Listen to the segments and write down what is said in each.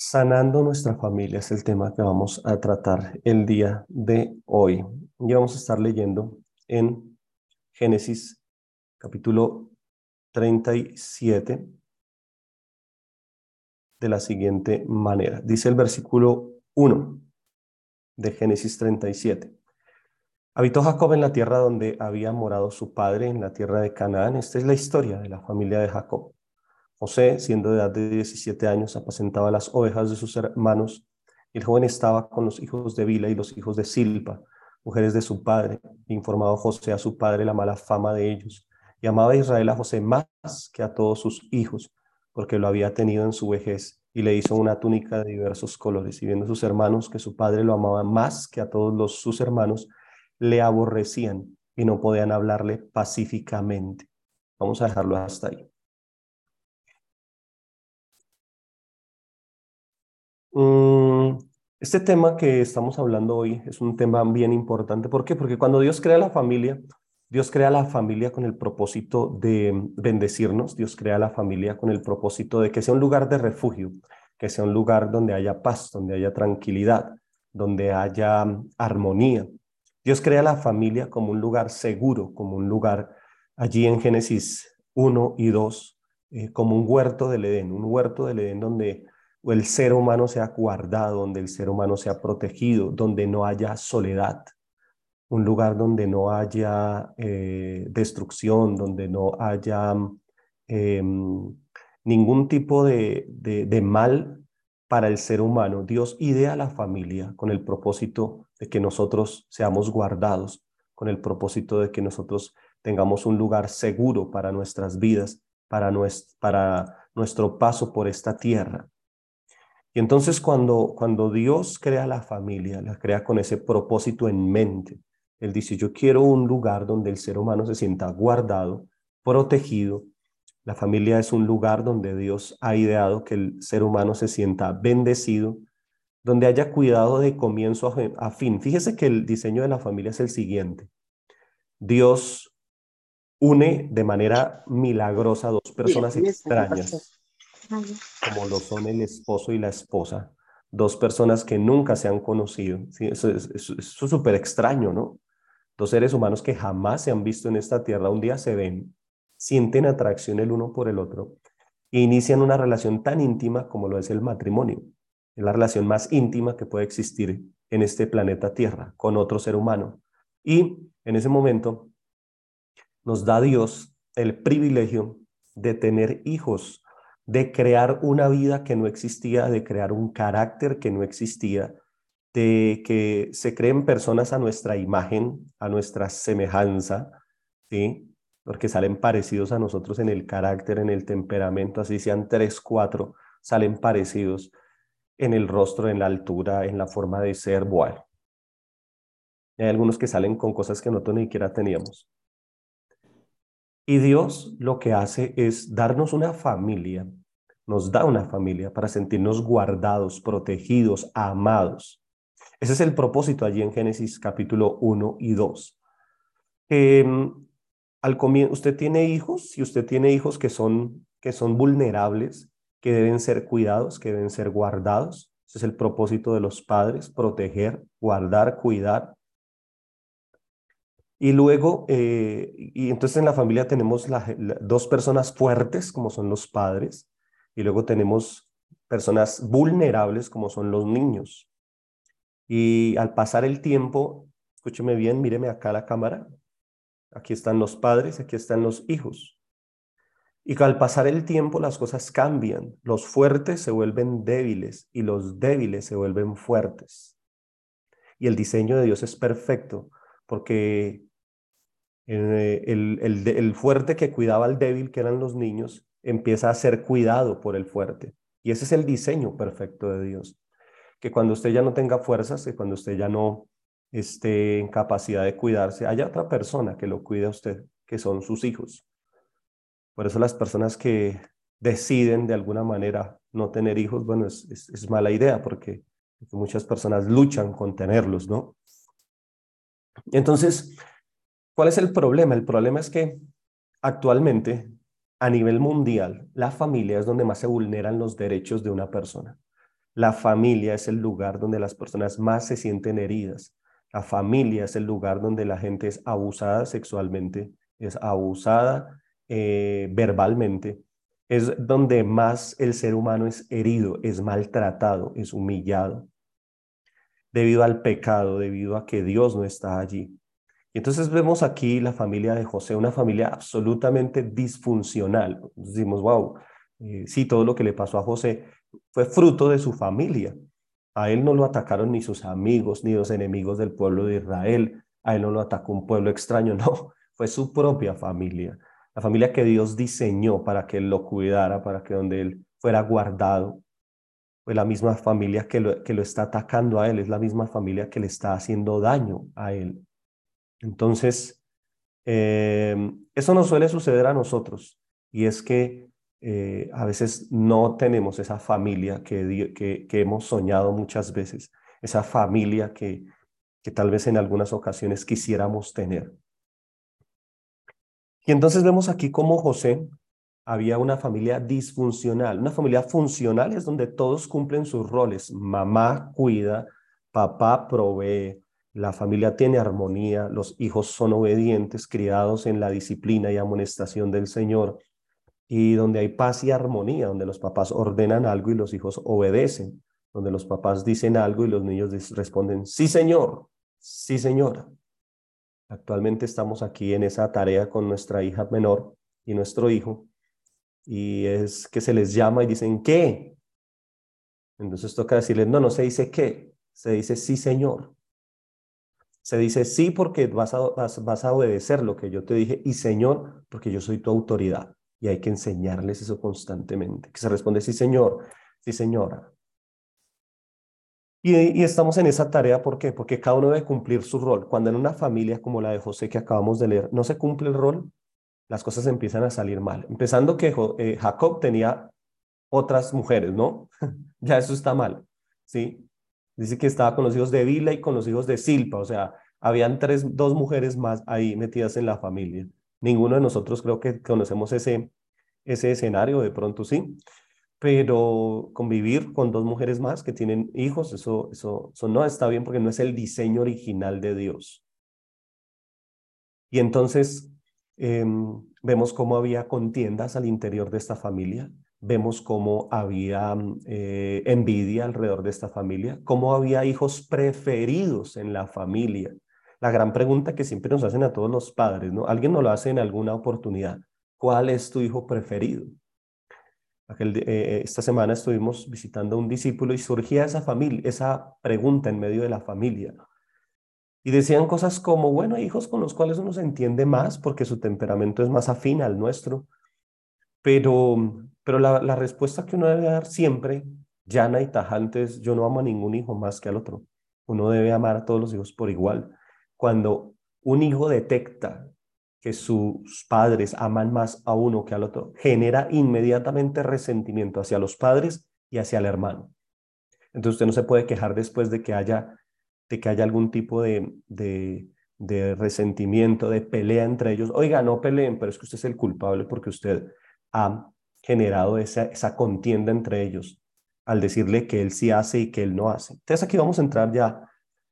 Sanando nuestra familia es el tema que vamos a tratar el día de hoy. Y vamos a estar leyendo en Génesis capítulo 37 de la siguiente manera. Dice el versículo 1 de Génesis 37. Habitó Jacob en la tierra donde había morado su padre, en la tierra de Canaán. Esta es la historia de la familia de Jacob. José, siendo de edad de 17 años, apacentaba las ovejas de sus hermanos. El joven estaba con los hijos de Bila y los hijos de Silpa, mujeres de su padre. Informado José a su padre la mala fama de ellos. Y amaba a Israel a José más que a todos sus hijos, porque lo había tenido en su vejez, y le hizo una túnica de diversos colores. Y viendo sus hermanos que su padre lo amaba más que a todos los, sus hermanos, le aborrecían y no podían hablarle pacíficamente. Vamos a dejarlo hasta ahí. Este tema que estamos hablando hoy es un tema bien importante. ¿Por qué? Porque cuando Dios crea la familia, Dios crea la familia con el propósito de bendecirnos, Dios crea la familia con el propósito de que sea un lugar de refugio, que sea un lugar donde haya paz, donde haya tranquilidad, donde haya armonía. Dios crea la familia como un lugar seguro, como un lugar allí en Génesis 1 y 2, eh, como un huerto del Edén, un huerto del Edén donde el ser humano sea guardado, donde el ser humano sea protegido, donde no haya soledad, un lugar donde no haya eh, destrucción, donde no haya em, ningún tipo de, de, mal para el ser humano. Dios idea la familia con el propósito de que nosotros seamos guardados, con el propósito de que nosotros tengamos un lugar seguro para nuestras vidas, para, para nuestro paso por esta tierra. Y entonces cuando, cuando Dios crea la familia, la crea con ese propósito en mente, Él dice, yo quiero un lugar donde el ser humano se sienta guardado, protegido. La familia es un lugar donde Dios ha ideado que el ser humano se sienta bendecido, donde haya cuidado de comienzo a fin. Fíjese que el diseño de la familia es el siguiente. Dios une de manera milagrosa a dos personas extrañas como lo son el esposo y la esposa, dos personas que nunca se han conocido. ¿sí? Eso es súper extraño, ¿no? Dos seres humanos que jamás se han visto en esta tierra, un día se ven, sienten atracción el uno por el otro e inician una relación tan íntima como lo es el matrimonio. Es la relación más íntima que puede existir en este planeta Tierra con otro ser humano. Y en ese momento nos da Dios el privilegio de tener hijos de crear una vida que no existía, de crear un carácter que no existía, de que se creen personas a nuestra imagen, a nuestra semejanza, ¿sí? Porque salen parecidos a nosotros en el carácter, en el temperamento, así sean tres, cuatro, salen parecidos en el rostro, en la altura, en la forma de ser, bueno. Hay algunos que salen con cosas que nosotros ni siquiera teníamos. Y Dios lo que hace es darnos una familia, nos da una familia para sentirnos guardados, protegidos, amados. Ese es el propósito allí en Génesis capítulo 1 y 2. Em, al usted tiene hijos y usted tiene hijos que son, que son vulnerables, que deben ser cuidados, que deben ser guardados. Ese es el propósito de los padres, proteger, guardar, cuidar. Y luego, eh, y entonces en la familia tenemos dos personas fuertes, como son los padres, y luego tenemos personas vulnerables, como son los niños. Y al pasar el tiempo, escúcheme bien, míreme acá la cámara, aquí están los padres, aquí están los hijos. Y al pasar el tiempo las cosas cambian, los fuertes se vuelven débiles y los débiles se vuelven fuertes. Y el diseño de Dios es perfecto, porque eh, el, fuerte que cuidaba al débil, que eran los niños, empieza a ser cuidado por el fuerte. Y ese es el diseño perfecto de Dios. Que cuando usted ya no tenga fuerzas, que cuando usted ya no esté en capacidad de cuidarse, haya otra persona que lo cuide a usted, que son sus hijos. Por eso las personas que deciden de alguna manera no tener hijos, bueno, es, es mala idea porque muchas personas luchan con tenerlos, ¿no? Entonces, ¿Cuál es el problema? El problema es que actualmente, a nivel mundial, la familia es donde más se vulneran los derechos de una persona. La familia es el lugar donde las personas más se sienten heridas. La familia es el lugar donde la gente es abusada sexualmente, es abusada eh, verbalmente, es donde más el ser humano es herido, es maltratado, es humillado, debido al pecado, debido a que Dios no está allí. Y entonces vemos aquí la familia de José, una familia absolutamente disfuncional. Decimos, wow, eh, sí, todo lo que le pasó a José fue fruto de su familia. A él no lo atacaron ni sus amigos, ni los enemigos del pueblo de Israel. A él no lo atacó un pueblo extraño, no, fue su propia familia la familia que Dios diseñó para que él lo cuidara, para que donde él fuera guardado, fue la misma familia que lo, que lo está atacando a él, es la misma familia que le está haciendo daño a él. Entonces, em, eso no suele suceder a nosotros y es que eh, a veces no tenemos esa familia que, que, que, hemos soñado muchas veces, esa familia que, que tal vez en algunas ocasiones quisiéramos tener. Y entonces vemos aquí cómo José había una familia disfuncional. Una familia funcional es donde todos cumplen sus roles. Mamá cuida, papá provee, la familia tiene armonía, los hijos son obedientes, criados en la disciplina y amonestación del Señor. Y donde hay paz y armonía, donde los papás ordenan algo y los hijos obedecen, donde los papás dicen algo y los niños responden, sí señor, sí señora. Actualmente estamos aquí en esa tarea con nuestra hija menor y nuestro hijo, y es que se les llama y dicen, ¿qué? Entonces toca decirles, no, no se dice qué, se dice sí, señor. Se dice sí porque vas a, vas, a obedecer lo que yo te dije y señor porque yo soy tu autoridad. Y hay que enseñarles eso constantemente. Que se responde sí, señor, sí, señora. Y, estamos en esa tarea, ¿por qué? Porque cada uno debe cumplir su rol. Cuando en una familia como la de José que acabamos de leer no se cumple el rol, las cosas empiezan a salir mal. Empezando que eh, Jacob tenía otras mujeres, ¿no? ya eso está mal, ¿sí? Dice que estaba con los hijos de Vila y con los hijos de Silpa, o sea, habían tres, dos mujeres más ahí metidas en la familia. Ninguno de nosotros creo que conocemos ese, ese escenario, de pronto sí pero convivir con dos mujeres más que tienen hijos, eso, eso, no está bien porque no es el diseño original de Dios. Y entonces em, vemos cómo había contiendas al interior de esta familia, vemos cómo había eh, envidia alrededor de esta familia, cómo había hijos preferidos en la familia. La gran pregunta que siempre nos hacen a todos los padres, ¿no? Alguien nos lo hace en alguna oportunidad. ¿Cuál es tu hijo preferido? Eh, eh, esta semana estuvimos visitando a un discípulo y surgía esa familia, esa pregunta en medio de la familia. Y decían cosas como, bueno, hijos con los cuales uno se entiende más porque su temperamento es más afín al nuestro. Pero, pero la, la respuesta que uno debe dar siempre, llana y tajante, es yo no amo a ningún hijo más que al otro. Uno debe amar a todos los hijos por igual. Cuando un hijo detecta que sus padres aman más a uno que al otro, genera inmediatamente resentimiento hacia los padres y hacia el hermano. Entonces usted no se puede quejar después de que haya, de que haya algún tipo de, de, de resentimiento, de pelea entre ellos. Oiga, no peleen, pero es que usted es el culpable porque usted ha generado esa, contienda entre ellos al decirle que él sí hace y que él no hace. Entonces aquí vamos a entrar ya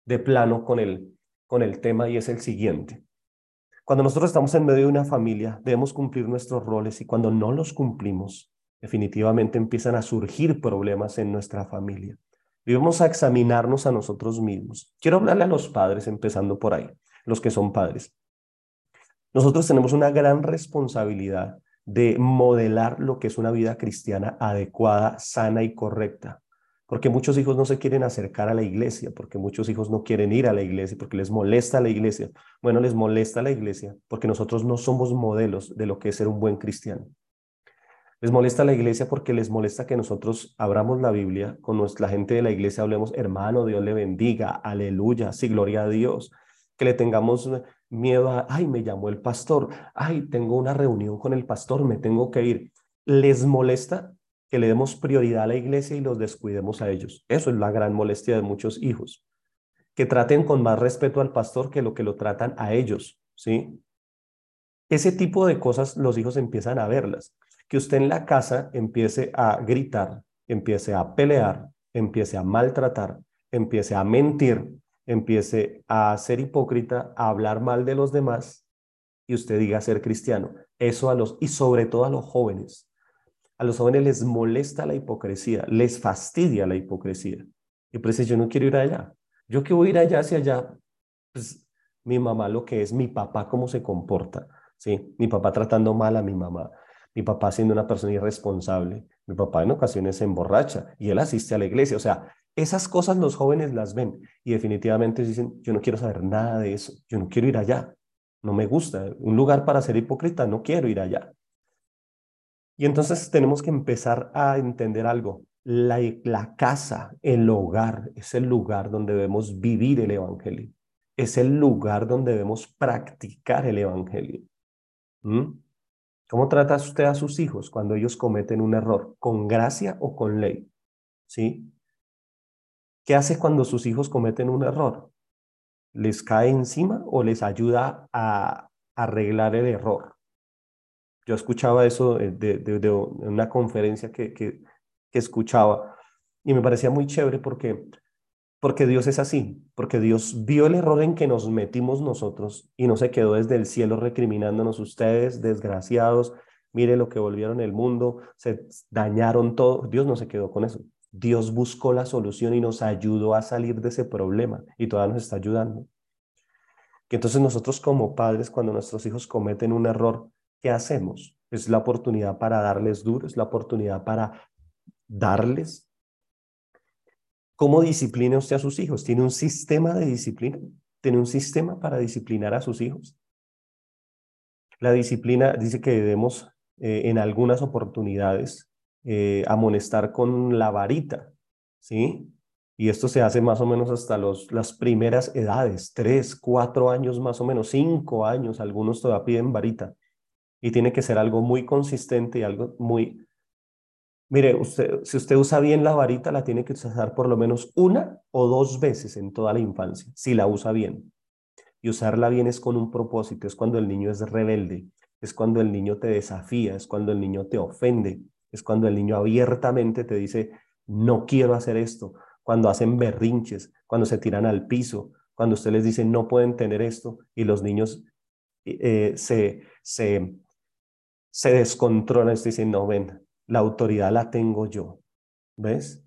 de plano con el, con el tema y es el siguiente. Cuando nosotros estamos en medio de una familia, debemos cumplir nuestros roles y cuando no los cumplimos, definitivamente empiezan a surgir problemas en nuestra familia. Debemos a examinarnos a nosotros mismos. Quiero hablarle a los padres, empezando por ahí, los que son padres. Nosotros tenemos una gran responsabilidad de modelar lo que es una vida cristiana adecuada, sana y correcta porque muchos hijos no se quieren acercar a la iglesia, porque muchos hijos no quieren ir a la iglesia, porque les molesta la iglesia. Bueno, les molesta la iglesia porque nosotros no somos modelos de lo que es ser un buen cristiano. Les molesta la iglesia porque les molesta que nosotros abramos la Biblia, con nuestra gente de la iglesia hablemos, hermano, Dios le bendiga, aleluya, sí, gloria a Dios. Que le tengamos miedo a, ay, me llamó el pastor, ay, tengo una reunión con el pastor, me tengo que ir. Les molesta que le demos prioridad a la iglesia y los descuidemos a ellos. Eso es la gran molestia de muchos hijos. Que traten con más respeto al pastor que lo que lo tratan a ellos, ¿sí? Ese tipo de cosas los hijos empiezan a verlas. Que usted en la casa empiece a gritar, empiece a pelear, empiece a maltratar, empiece a mentir, empiece a ser hipócrita, a hablar mal de los demás y usted diga ser cristiano. Eso a los, y sobre todo a los jóvenes. A los jóvenes les molesta la hipocresía, les fastidia la hipocresía. Y pues yo no quiero ir allá. Yo que voy a ir allá hacia allá, pues mi mamá lo que es, mi papá cómo se comporta, ¿sí? Mi papá tratando mal a mi mamá, mi papá siendo una persona irresponsable, mi papá en ocasiones se emborracha y él asiste a la iglesia. O sea, esas cosas los jóvenes las ven y definitivamente dicen, yo no quiero saber nada de eso, yo no quiero ir allá, no me gusta, un lugar para ser hipócrita, no quiero ir allá. Y entonces tenemos que empezar a entender algo. La, la casa, el hogar, es el lugar donde debemos vivir el Evangelio. Es el lugar donde debemos practicar el Evangelio. ¿Mm? ¿Cómo trata usted a sus hijos cuando ellos cometen un error? ¿Con gracia o con ley? ¿Sí? ¿Qué hace cuando sus hijos cometen un error? ¿Les cae encima o les ayuda a arreglar el error? Yo escuchaba eso de, una conferencia que, que, escuchaba y me parecía muy chévere porque, porque Dios es así, porque Dios vio el error en que nos metimos nosotros y no se quedó desde el cielo recriminándonos ustedes, desgraciados, mire lo que volvieron el mundo, se dañaron todo. Dios no se quedó con eso. Dios buscó la solución y nos ayudó a salir de ese problema y todavía nos está ayudando. Que entonces nosotros como padres, cuando nuestros hijos cometen un error, ¿qué hacemos? Es la oportunidad para darles duro, es la oportunidad para darles. ¿Cómo disciplina usted a sus hijos? ¿Tiene un sistema de disciplina? ¿Tiene un sistema para disciplinar a sus hijos? La disciplina dice que debemos eh, en algunas oportunidades eh, amonestar con la varita, ¿sí? Y esto se hace más o menos hasta los, las primeras edades, tres, cuatro años más o menos, cinco años, algunos todavía piden varita y tiene que ser algo muy consistente y algo muy... Mire, usted, si usted usa bien la varita, la tiene que usar por lo menos una o dos veces en toda la infancia, si la usa bien. Y usarla bien es con un propósito, es cuando el niño es rebelde, es cuando el niño te desafía, es cuando el niño te ofende, es cuando el niño abiertamente te dice, no quiero hacer esto, cuando hacen berrinches, cuando se tiran al piso, cuando usted les dice, no pueden tener esto, y los niños eh, se, se se descontrola, estoy diciendo, no, ven, la autoridad la tengo yo, ¿ves?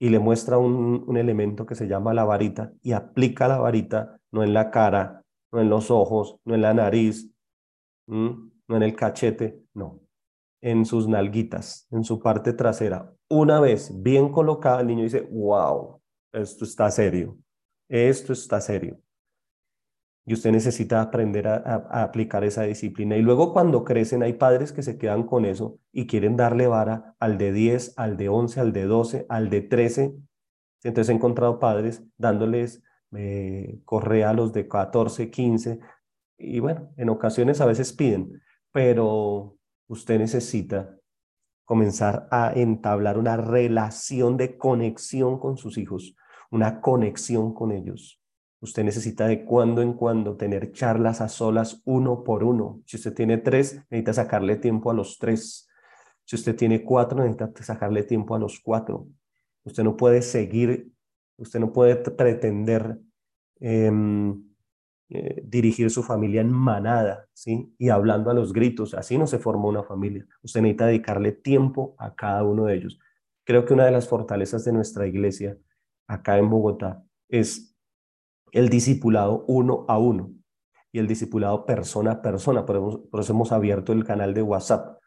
Y le muestra un, un elemento que se llama la varita y aplica la varita no en la cara, no en los ojos, no en la nariz, no en el cachete, no, en sus nalguitas, en su parte trasera. Una vez bien colocada, el niño dice, wow, esto está serio, esto está serio y usted necesita aprender a, aplicar esa disciplina. Y luego cuando crecen hay padres que se quedan con eso y quieren darle vara al de 10, al de 11, al de 12, al de 13. Entonces he encontrado padres dándoles eh, correa a los de 14, 15 y bueno, en ocasiones a veces piden, pero usted necesita comenzar a entablar una relación de conexión con sus hijos, una conexión con ellos Usted necesita de cuando en cuando tener charlas a solas uno por uno. Si usted tiene tres, necesita sacarle tiempo a los tres. Si usted tiene cuatro, necesita sacarle tiempo a los cuatro. Usted no puede seguir, usted no puede pretender em, eh, dirigir su familia en manada, ¿sí? Y hablando a los gritos. Así no se forma una familia. Usted necesita dedicarle tiempo a cada uno de ellos. Creo que una de las fortalezas de nuestra iglesia acá en Bogotá es el discipulado uno a uno y el discipulado persona a persona. Por eso, hemos abierto el canal de WhatsApp,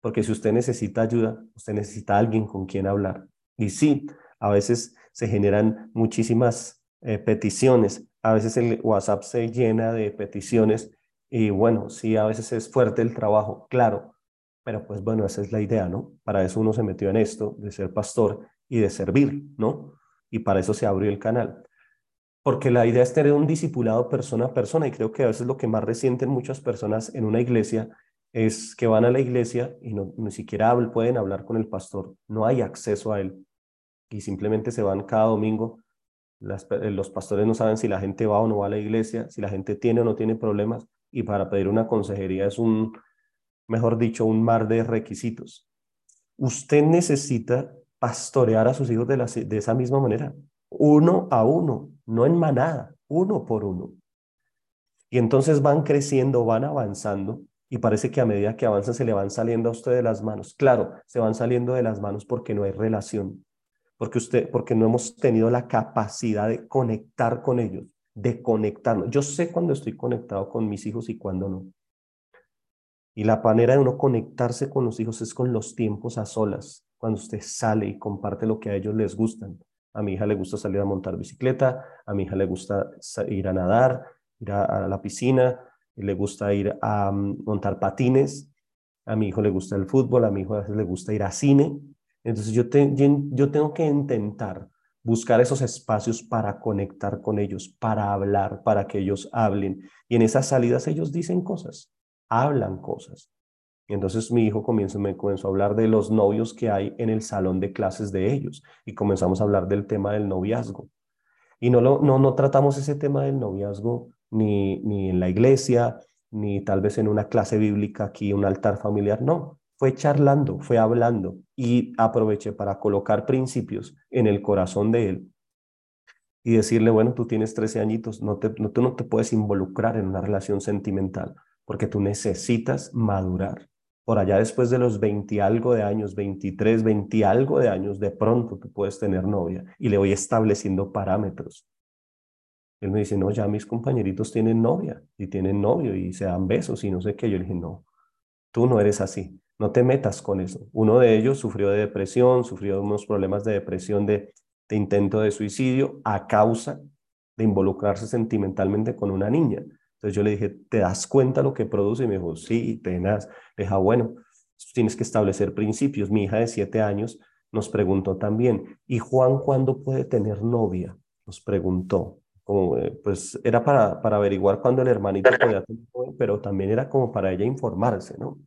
porque si usted necesita ayuda, usted necesita alguien con quien hablar. Y sí, a veces se generan muchísimas eh, peticiones, a veces el WhatsApp se llena de peticiones y bueno, sí, a veces es fuerte el trabajo, claro, pero pues bueno, esa es la idea, ¿no? Para eso uno se metió en esto, de ser pastor y de servir, ¿no? Y para eso se abrió el canal porque la idea es tener un discipulado persona a persona y creo que a veces lo que más resienten muchas personas en una iglesia es que van a la iglesia y no, ni siquiera pueden hablar con el pastor, no hay acceso a él y simplemente se van cada domingo. Los pastores no saben si la gente va o no va a la iglesia, si la gente tiene o no tiene problemas y para pedir una consejería es un, mejor dicho, un mar de requisitos. Usted necesita pastorear a sus hijos de, la, de esa misma manera, uno a uno, no en manada, uno por uno. Y entonces van creciendo, van avanzando y parece que a medida que avanzan se le van saliendo a usted de las manos. Claro, se van saliendo de las manos porque no hay relación, porque usted, porque no hemos tenido la capacidad de conectar con ellos, de conectarnos. Yo sé cuando estoy conectado con mis hijos y cuando no. Y la manera de uno conectarse con los hijos es con los tiempos a solas, cuando usted sale y comparte lo que a ellos les gustan. A mi hija le gusta salir a montar bicicleta, a mi hija le gusta ir a nadar, ir a, la piscina, le gusta ir a mm, montar patines, a mi hijo le gusta el fútbol, a mi hijo le gusta ir a cine. Entonces yo, tengo que intentar buscar esos espacios para conectar con ellos, para hablar, para que ellos hablen. Y en esas salidas ellos dicen cosas, hablan cosas. Y entonces mi hijo comienza, me comenzó a hablar de los novios que hay en el salón de clases de ellos y comenzamos a hablar del tema del noviazgo. Y no, no, no tratamos ese tema del noviazgo ni, ni en la iglesia, ni tal vez en una clase bíblica aquí, un altar familiar, no. Fue charlando, fue hablando y aproveché para colocar principios en el corazón de él y decirle, bueno, tú tienes 13 añitos, no te, no, tú no te puedes involucrar en una relación sentimental porque tú necesitas madurar por allá después de los 20 algo de años, 23, 20 algo de años, de pronto tú puedes tener novia y le voy estableciendo parámetros. Él me dice, no, ya mis compañeritos tienen novia y tienen novio y se dan besos y no sé qué. Yo le dije, no, tú no eres así, no te metas con eso. Uno de ellos sufrió de depresión, sufrió unos problemas de depresión, de, de intento de suicidio a causa de involucrarse sentimentalmente con una niña. Entonces yo le dije, ¿te das cuenta lo que produce? Y me dijo, sí, tenaz. Le dije, ah, bueno, tienes que establecer principios. Mi hija de siete años nos preguntó también, ¿y Juan cuándo puede tener novia? Nos preguntó. Como, eh, pues era para, para averiguar cuándo el hermanito podía tener novia, pero también era como para ella informarse, ¿no?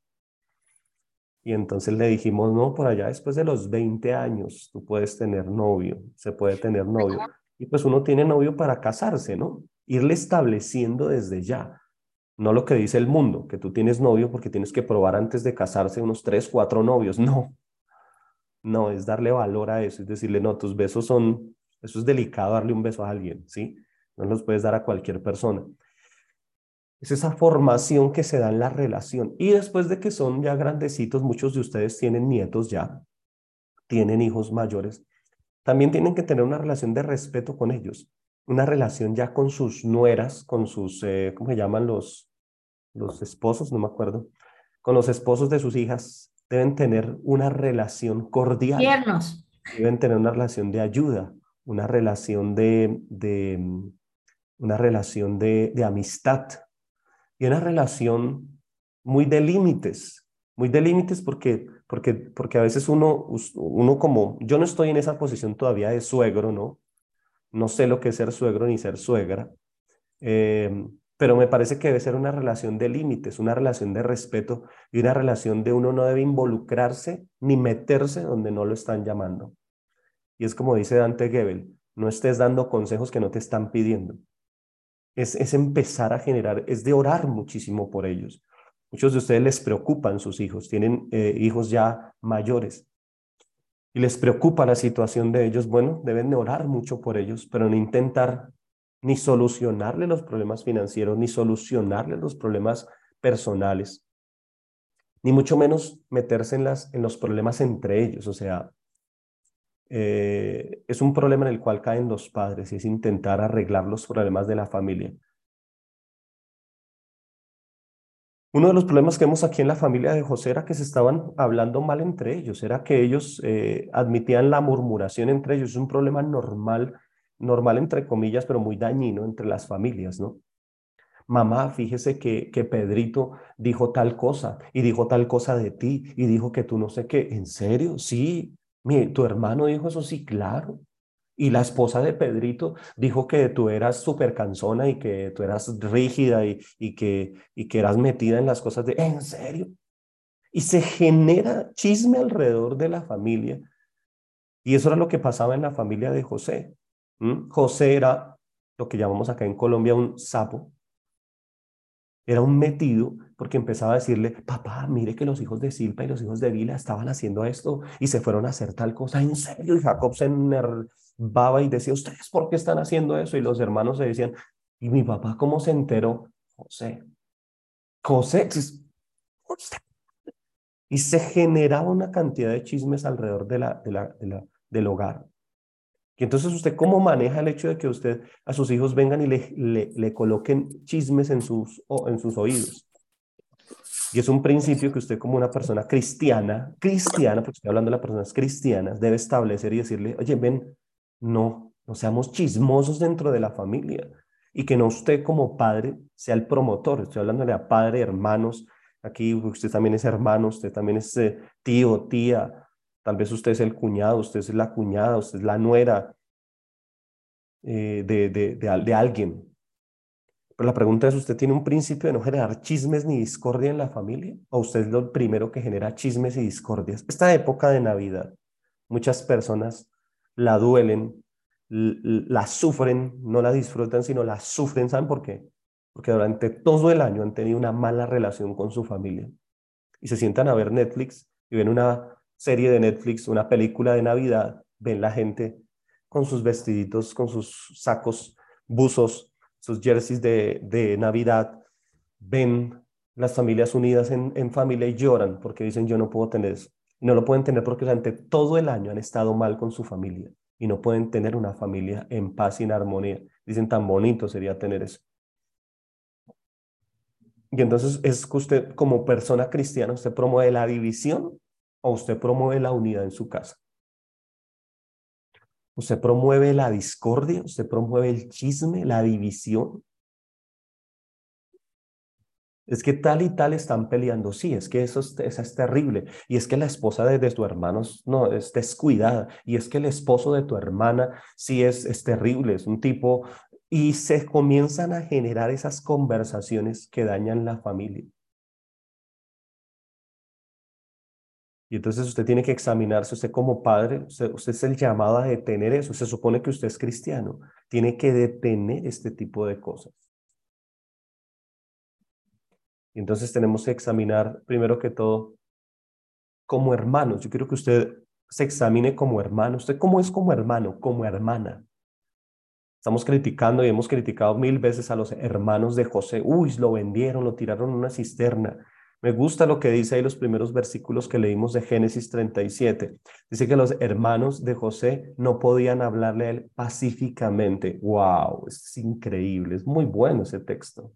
Y entonces le dijimos, no, por allá después de los 20 años tú puedes tener novio, se puede tener novio. Y pues uno tiene novio para casarse, ¿no? irle estableciendo desde ya. No lo que dice el mundo, que tú tienes novio porque tienes que probar antes de casarse unos tres, cuatro novios. No, no, es darle valor a eso, es decirle, no, tus besos son, eso es delicado darle un beso a alguien, ¿sí? No los puedes dar a cualquier persona. Es esa formación que se da en la relación. Y después de que son ya grandecitos, muchos de ustedes tienen nietos ya, tienen hijos mayores, también tienen que tener una relación de respeto con ellos una relación ya con sus nueras, con sus, eh, ¿cómo se llaman los, los esposos? No me acuerdo. Con los esposos de sus hijas deben tener una relación cordial. Tiernos. Deben tener una relación de ayuda, una relación de, de una relación de, de amistad y una relación muy de límites, muy de límites porque, porque, porque a veces uno, uno como, yo no estoy en esa posición todavía de suegro, ¿no? No sé lo que es ser suegro ni ser suegra, eh, pero me parece que debe ser una relación de límites, una relación de respeto y una relación de uno no debe involucrarse ni meterse donde no lo están llamando. Y es como dice Dante Gebel, no estés dando consejos que no te están pidiendo. Es, es empezar a generar, es de orar muchísimo por ellos. Muchos de ustedes les preocupan sus hijos, tienen eh, hijos ya mayores y les preocupa la situación de ellos, bueno, deben de orar mucho por ellos, pero no intentar ni solucionarle los problemas financieros, ni solucionarle los problemas personales, ni mucho menos meterse en, las, en los problemas entre ellos. O sea, eh, es un problema en el cual caen los padres y es intentar arreglar los problemas de la familia. Uno de los problemas que vemos aquí en la familia de José era que se estaban hablando mal entre ellos, era que ellos eh, admitían la murmuración entre ellos. Es un problema normal, normal entre comillas, pero muy dañino entre las familias, ¿no? Mamá, fíjese que, que Pedrito dijo tal cosa y dijo tal cosa de ti y dijo que tú no sé qué. ¿En serio? Sí, mi, tu hermano dijo eso, sí, claro. Y la esposa de Pedrito dijo que tú eras súper cansona y que tú eras rígida y, que, y que eras metida en las cosas de, ¿en serio? Y se genera chisme alrededor de la familia. Y eso era lo que pasaba en la familia de José. José era lo que llamamos acá en Colombia un sapo. Era un metido porque empezaba a decirle, papá, mire que los hijos de Silpa y los hijos de Vila estaban haciendo esto y se fueron a hacer tal cosa. En serio, y Jacob se enervaba y decía, ¿ustedes por qué están haciendo eso? Y los hermanos se decían, ¿y mi papá cómo se enteró? José, José, y se generaba una cantidad de chismes alrededor de del hogar. Y entonces usted cómo maneja el hecho de que usted a sus hijos vengan y le, le, le coloquen chismes en sus, en sus oídos. Y es un principio que usted como una persona cristiana, cristiana, porque estoy hablando de las personas cristianas, debe establecer y decirle, oye, ven, no, no seamos chismosos dentro de la familia. Y que no usted como padre sea el promotor. Estoy hablando de a padre, hermanos. Aquí usted también es hermano, usted también es eh, tío, tía, Tal vez usted es el cuñado, usted es la cuñada, usted es la nuera eh, de, de, de, alguien. Pero la pregunta es, ¿usted tiene un principio de no generar chismes ni discordia en la familia? ¿O usted es lo primero que genera chismes y discordias? Esta época de Navidad, muchas personas la duelen, la sufren, no la disfrutan, sino la sufren. ¿Saben por qué? Porque durante todo el año han tenido una mala relación con su familia. Y se sientan a ver Netflix y ven una serie de Netflix, una película de Navidad, ven la gente con sus vestiditos, con sus sacos, buzos, sus jerseys de, de Navidad, ven las familias unidas en, en, familia y lloran porque dicen yo no puedo tener eso. No lo pueden tener porque durante todo el año han estado mal con su familia y no pueden tener una familia en paz y en armonía. Dicen tan bonito sería tener eso. Y entonces es que usted como persona cristiana, usted promueve la división o usted promueve la unidad en su casa? ¿Usted promueve la discordia? ¿Usted promueve el chisme, la división? Es que tal y tal están peleando. Sí, es que eso es, es terrible. Y es que la esposa de, de, tu hermano no, es descuidada. Y es que el esposo de tu hermana sí es, es terrible, es un tipo. Y se comienzan a generar esas conversaciones que dañan la familia. Y entonces usted tiene que examinarse, usted como padre, usted, es el llamado a detener eso. Se supone que usted es cristiano, tiene que detener este tipo de cosas. Y entonces tenemos que examinar, primero que todo, como hermanos. Yo quiero que usted se examine como hermano. ¿Usted cómo es como hermano, como hermana? Estamos criticando y hemos criticado mil veces a los hermanos de José. Uy, lo vendieron, lo tiraron en una cisterna. Me gusta lo que dice ahí los primeros versículos que leímos de Génesis 37. Dice que los hermanos de José no podían hablarle a él pacíficamente. ¡Wow! Es increíble, es muy bueno ese texto.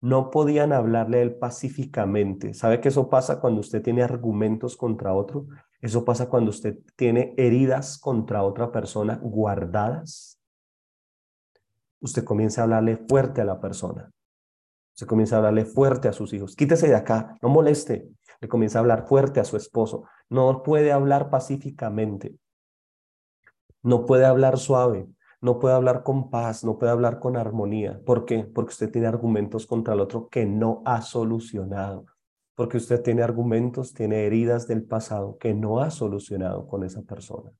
No podían hablarle a él pacíficamente. ¿Sabe que eso pasa cuando usted tiene argumentos contra otro? Eso pasa cuando usted tiene heridas contra otra persona guardadas. Usted comienza a hablarle fuerte a la persona. Se comienza a hablarle fuerte a sus hijos. Quítese de acá, no moleste. Le comienza a hablar fuerte a su esposo. No puede hablar pacíficamente. No puede hablar suave. No puede hablar con paz. No puede hablar con armonía. ¿Por qué? Porque usted tiene argumentos contra el otro que no ha solucionado. Porque usted tiene argumentos, tiene heridas del pasado que no ha solucionado con esa persona.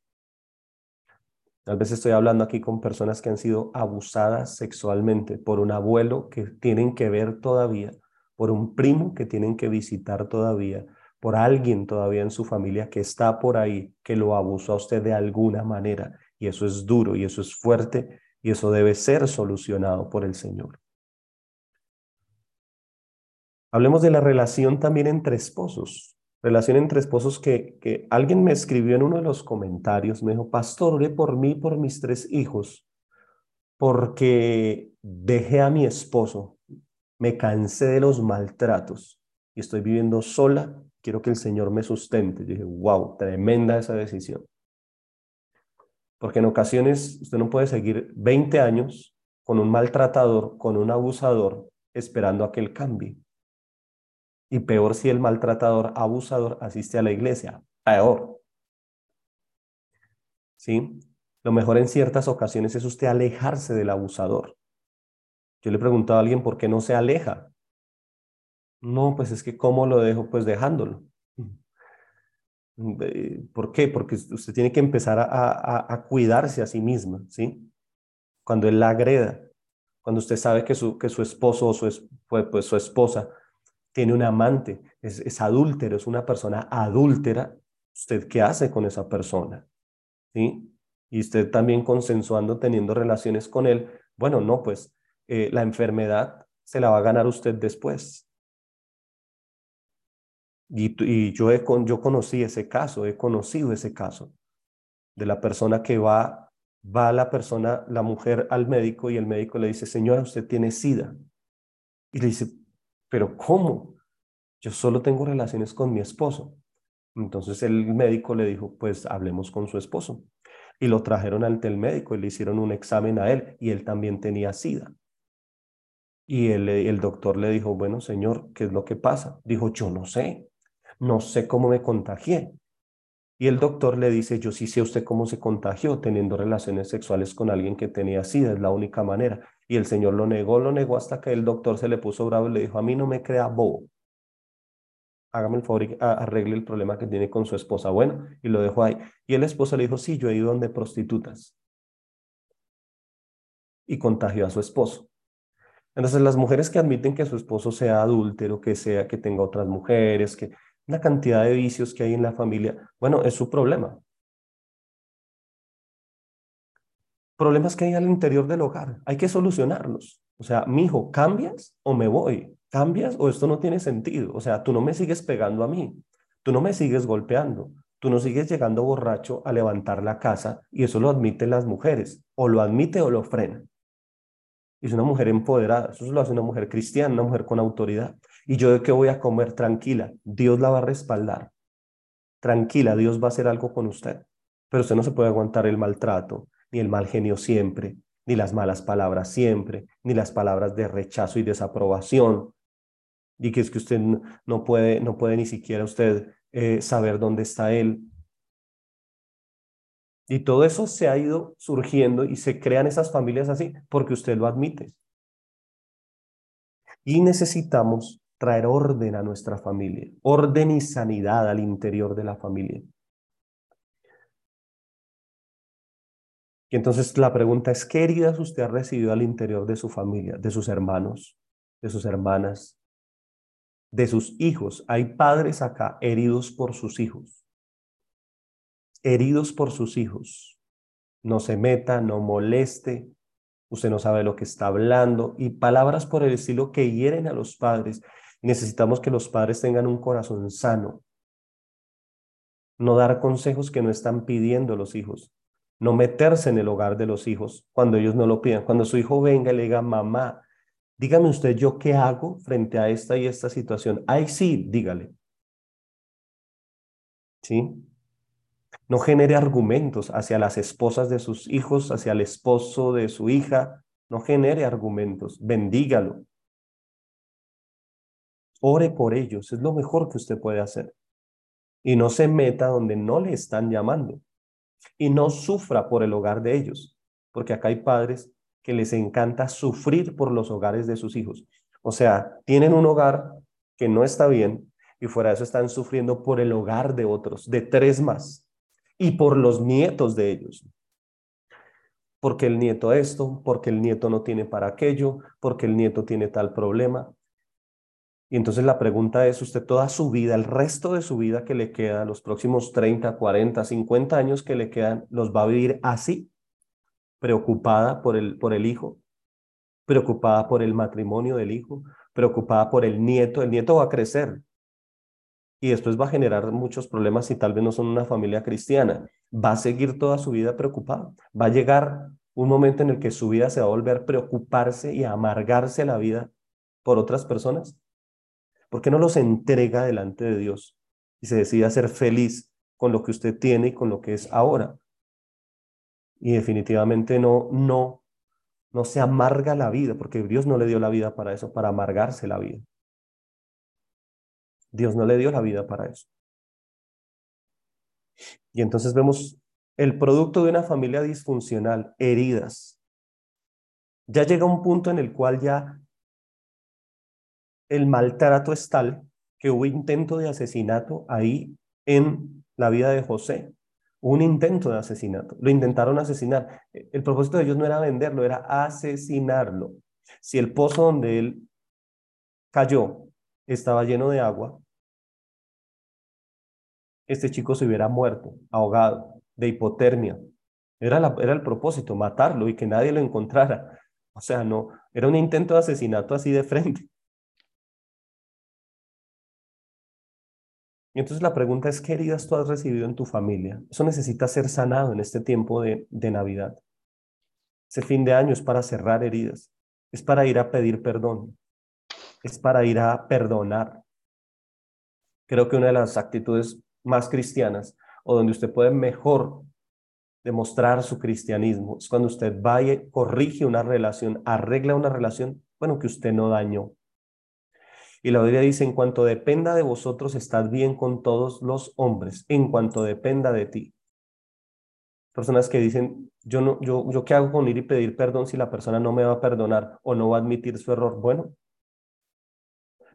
Tal vez estoy hablando aquí con personas que han sido abusadas sexualmente por un abuelo que tienen que ver todavía, por un primo que tienen que visitar todavía, por alguien todavía en su familia que está por ahí, que lo abusó a usted de alguna manera. Y eso es duro y eso es fuerte y eso debe ser solucionado por el Señor. Hablemos de la relación también entre esposos relación entre esposos que, que alguien me escribió en uno de los comentarios, me dijo, pastor, ore por mí, por mis tres hijos, porque dejé a mi esposo, me cansé de los maltratos y estoy viviendo sola, quiero que el Señor me sustente. Yo dije, wow, tremenda esa decisión. Porque en ocasiones usted no puede seguir 20 años con un maltratador, con un abusador, esperando a que él cambie. Y peor si el maltratador, abusador, asiste a la iglesia. Peor. ¿Sí? Lo mejor en ciertas ocasiones es usted alejarse del abusador. Yo le preguntaba a alguien por qué no se aleja. No, pues es que ¿cómo lo dejo? Pues dejándolo. ¿Por qué? Porque usted tiene que empezar a, a, cuidarse a sí misma, ¿sí? Cuando él la agreda. cuando usted sabe que su, que su esposo o su, pues, su esposa tiene un amante, es, es adúltero, es una persona adúltera, ¿usted qué hace con esa persona? ¿Sí? Y usted también consensuando, teniendo relaciones con él, bueno, no, pues eh, la enfermedad se la va a ganar usted después. Y, yo, he, yo conocí ese caso, he conocido ese caso de la persona que va, va la persona, la mujer al médico y el médico le dice, señora, usted tiene sida. Y le dice, pero ¿cómo? Yo solo tengo relaciones con mi esposo. Entonces el médico le dijo, pues hablemos con su esposo. Y lo trajeron ante el médico y le hicieron un examen a él y él también tenía sida. Y el, el doctor le dijo, bueno, señor, ¿qué es lo que pasa? Dijo, yo no sé, no sé cómo me contagié. Y el doctor le dice, yo sí sé usted cómo se contagió teniendo relaciones sexuales con alguien que tenía SIDA, es la única manera. Y el señor lo negó, lo negó hasta que el doctor se le puso bravo y le dijo, a mí no me crea bobo. Hágame el favor y arregle el problema que tiene con su esposa. Bueno, y lo dejó ahí. Y el esposo le dijo, sí, yo he ido donde prostitutas. Y contagió a su esposo. Entonces, las mujeres que admiten que su esposo sea adúltero, que sea que tenga otras mujeres, que la cantidad de vicios que hay en la familia, bueno, es su problema. Problemas que hay al interior del hogar, hay que solucionarlos. O sea, mi hijo, ¿cambias o me voy? ¿Cambias o esto no tiene sentido? O sea, tú no me sigues pegando a mí, tú no me sigues golpeando, tú no sigues llegando borracho a levantar la casa y eso lo admiten las mujeres, o lo admite o lo frena. Es una mujer empoderada, eso lo hace una mujer cristiana, una mujer con autoridad. ¿Y yo de qué voy a comer? Tranquila, Dios la va a respaldar. Tranquila, Dios va a hacer algo con usted. Pero usted no se puede aguantar el maltrato, ni el mal genio siempre, ni las malas palabras siempre, ni las palabras de rechazo y desaprobación. Y que es que usted no puede, no puede ni siquiera usted eh, saber dónde está él. Y todo eso se ha ido surgiendo y se crean esas familias así porque usted lo admite. Y necesitamos traer orden a nuestra familia, orden y sanidad al interior de la familia. Y entonces la pregunta es, ¿qué heridas usted ha recibido al interior de su familia, de sus hermanos, de sus hermanas, de sus hijos? Hay padres acá heridos por sus hijos, heridos por sus hijos. No se meta, no moleste, usted no sabe lo que está hablando y palabras por el estilo que hieren a los padres Necesitamos que los padres tengan un corazón sano. No dar consejos que no están pidiendo los hijos. No meterse en el hogar de los hijos cuando ellos no lo pidan. Cuando su hijo venga y le diga, mamá, dígame usted yo qué hago frente a esta y esta situación. Ay, sí, dígale. ¿Sí? No genere argumentos hacia las esposas de sus hijos, hacia el esposo de su hija. No genere argumentos. Bendígalo. Ore por ellos, es lo mejor que usted puede hacer. Y no se meta donde no le están llamando. Y no sufra por el hogar de ellos, porque acá hay padres que les encanta sufrir por los hogares de sus hijos. O sea, tienen un hogar que no está bien y fuera de eso están sufriendo por el hogar de otros, de tres más, y por los nietos de ellos. Porque el nieto esto, porque el nieto no tiene para aquello, porque el nieto tiene tal problema. Y entonces la pregunta es, usted toda su vida, el resto de su vida que le queda, los próximos 30, 40, 50 años que le quedan, los va a vivir así, preocupada por el, por el hijo, preocupada por el matrimonio del hijo, preocupada por el nieto. El nieto va a crecer y después va a generar muchos problemas si tal vez no son una familia cristiana. Va a seguir toda su vida preocupada. Va a llegar un momento en el que su vida se va a volver preocuparse y amargarse la vida por otras personas. ¿Por qué no los entrega delante de Dios y se decide a ser feliz con lo que usted tiene y con lo que es ahora? Y definitivamente no, no, no se amarga la vida, porque Dios no le dio la vida para eso, para amargarse la vida. Dios no le dio la vida para eso. Y entonces vemos el producto de una familia disfuncional, heridas. Ya llega un punto en el cual ya el maltrato es tal que hubo intento de asesinato ahí en la vida de José. un intento de asesinato. Lo intentaron asesinar. El propósito de ellos no era venderlo, era asesinarlo. Si el pozo donde él cayó estaba lleno de agua, este chico se hubiera muerto, ahogado, de hipotermia. Era, era el propósito, matarlo y que nadie lo encontrara. O sea, no, era un intento de asesinato así de frente. Y entonces la pregunta es, ¿qué heridas tú has recibido en tu familia? Eso necesita ser sanado en este tiempo de, Navidad. Ese fin de año es para cerrar heridas, es para ir a pedir perdón, es para ir a perdonar. Creo que una de las actitudes más cristianas o donde usted puede mejor demostrar su cristianismo es cuando usted vaya, corrige una relación, arregla una relación, bueno, que usted no dañó. Y la Biblia dice, en cuanto dependa de vosotros, estad bien con todos los hombres, en cuanto dependa de ti. Personas que dicen, yo no, yo, yo qué hago con ir y pedir perdón si la persona no me va a perdonar o no va a admitir su error. Bueno,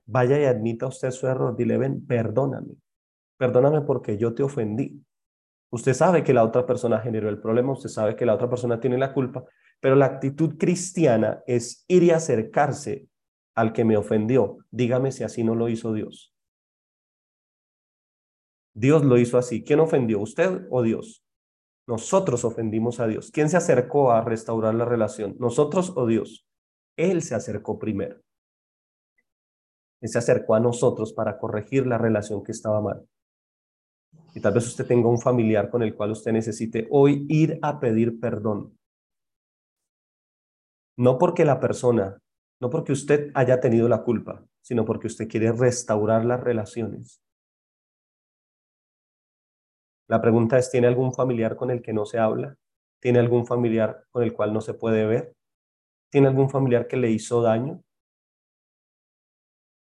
vaya y admita usted su error, dile, ven, perdóname. Perdóname porque yo te ofendí. Usted sabe que la otra persona generó el problema, usted sabe que la otra persona tiene la culpa, pero la actitud cristiana es ir y acercarse al que me ofendió. Dígame si así no lo hizo Dios. Dios lo hizo así. ¿Quién ofendió? ¿Usted o Dios? Nosotros ofendimos a Dios. ¿Quién se acercó a restaurar la relación? ¿Nosotros o Dios? Él se acercó primero. Él se acercó a nosotros para corregir la relación que estaba mal. Y tal vez usted tenga un familiar con el cual usted necesite hoy ir a pedir perdón. No porque la persona no porque usted haya tenido la culpa, sino porque usted quiere restaurar las relaciones. La pregunta es, ¿tiene algún familiar con el que no se habla? ¿Tiene algún familiar con el cual no se puede ver? ¿Tiene algún familiar que le hizo daño?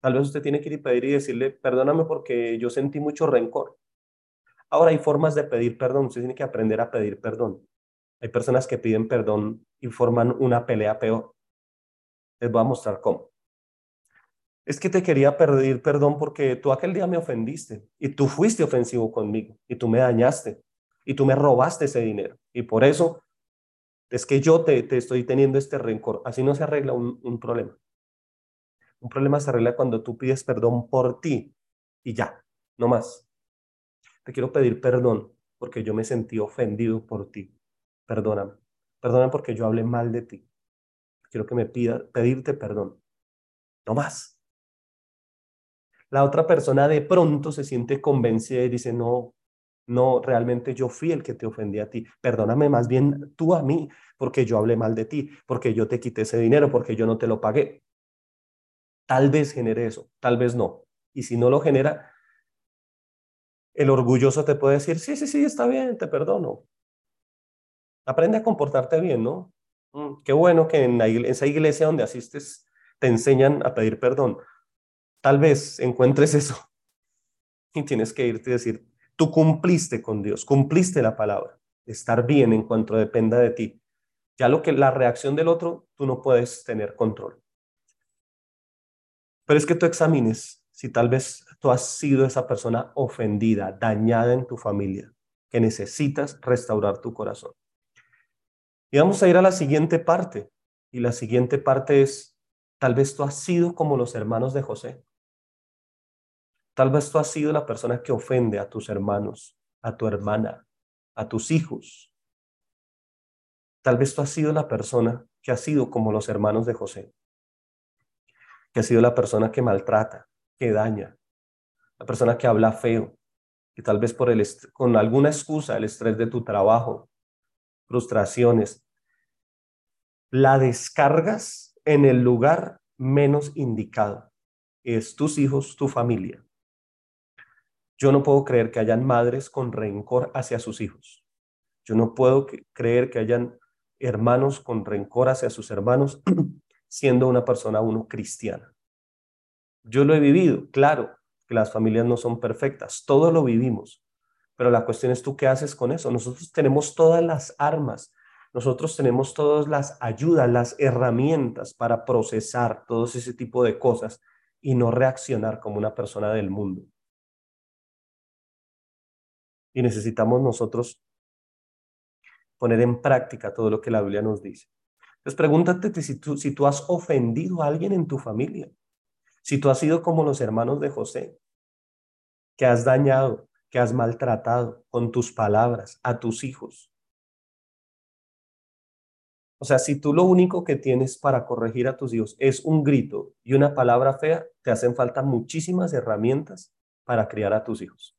Tal vez usted tiene que ir y pedir y decirle, perdóname porque yo sentí mucho rencor. Ahora hay formas de pedir perdón, usted tiene que aprender a pedir perdón. Hay personas que piden perdón y forman una pelea peor. Les voy a mostrar cómo. Es que te quería pedir perdón porque tú aquel día me ofendiste y tú fuiste ofensivo conmigo y tú me dañaste y tú me robaste ese dinero. Y por eso es que yo te, te estoy teniendo este rencor. Así no se arregla un, un problema. Un problema se arregla cuando tú pides perdón por ti y ya, no más. Te quiero pedir perdón porque yo me sentí ofendido por ti. Perdóname. Perdóname porque yo hablé mal de ti quiero que me pida, pedirte perdón. No más. La otra persona de pronto se siente convencida y dice, no, no, realmente yo fui el que te ofendí a ti. Perdóname más bien tú a mí, porque yo hablé mal de ti, porque yo te quité ese dinero, porque yo no te lo pagué. Tal vez genere eso, tal vez no. Y si no lo genera, el orgulloso te puede decir, sí, sí, sí, está bien, te perdono. Aprende a comportarte bien, ¿no? Mm, qué bueno que en esa iglesia donde asistes te enseñan a pedir perdón. Tal vez encuentres eso y tienes que irte y decir, tú cumpliste con Dios, cumpliste la palabra, estar bien en cuanto dependa de ti. Ya lo que la reacción del otro, tú no puedes tener control. Pero es que tú examines si tal vez tú has sido esa persona ofendida, dañada en tu familia, que necesitas restaurar tu corazón. Y vamos a ir a la siguiente parte. Y la siguiente parte es, tal vez tú has sido como los hermanos de José. Tal vez tú has sido la persona que ofende a tus hermanos, a tu hermana, a tus hijos. Tal vez tú has sido la persona que ha sido como los hermanos de José, que ha sido la persona que maltrata, que daña, la persona que habla feo, y tal vez por el con alguna excusa, el estrés de tu trabajo, frustraciones, la descargas en el lugar menos indicado. Es tus hijos, tu familia. Yo no puedo creer que hayan madres con rencor hacia sus hijos. Yo no puedo creer que hayan hermanos con rencor hacia sus hermanos siendo una persona uno cristiana. Yo lo he vivido, claro, que las familias no son perfectas, todo lo vivimos, pero la cuestión es tú qué haces con eso. Nosotros tenemos todas las armas, nosotros tenemos todas las ayudas, las herramientas para procesar todo ese tipo de cosas y no reaccionar como una persona del mundo. Y necesitamos nosotros poner en práctica todo lo que la Biblia nos dice. Entonces pregúntate si tú, si tú has ofendido a alguien en tu familia, si tú has sido como los hermanos de José, que has dañado, que has maltratado con tus palabras a tus hijos. O sea, si tú lo único que tienes para corregir a tus hijos es un grito y una palabra fea, te hacen falta muchísimas herramientas para criar a tus hijos.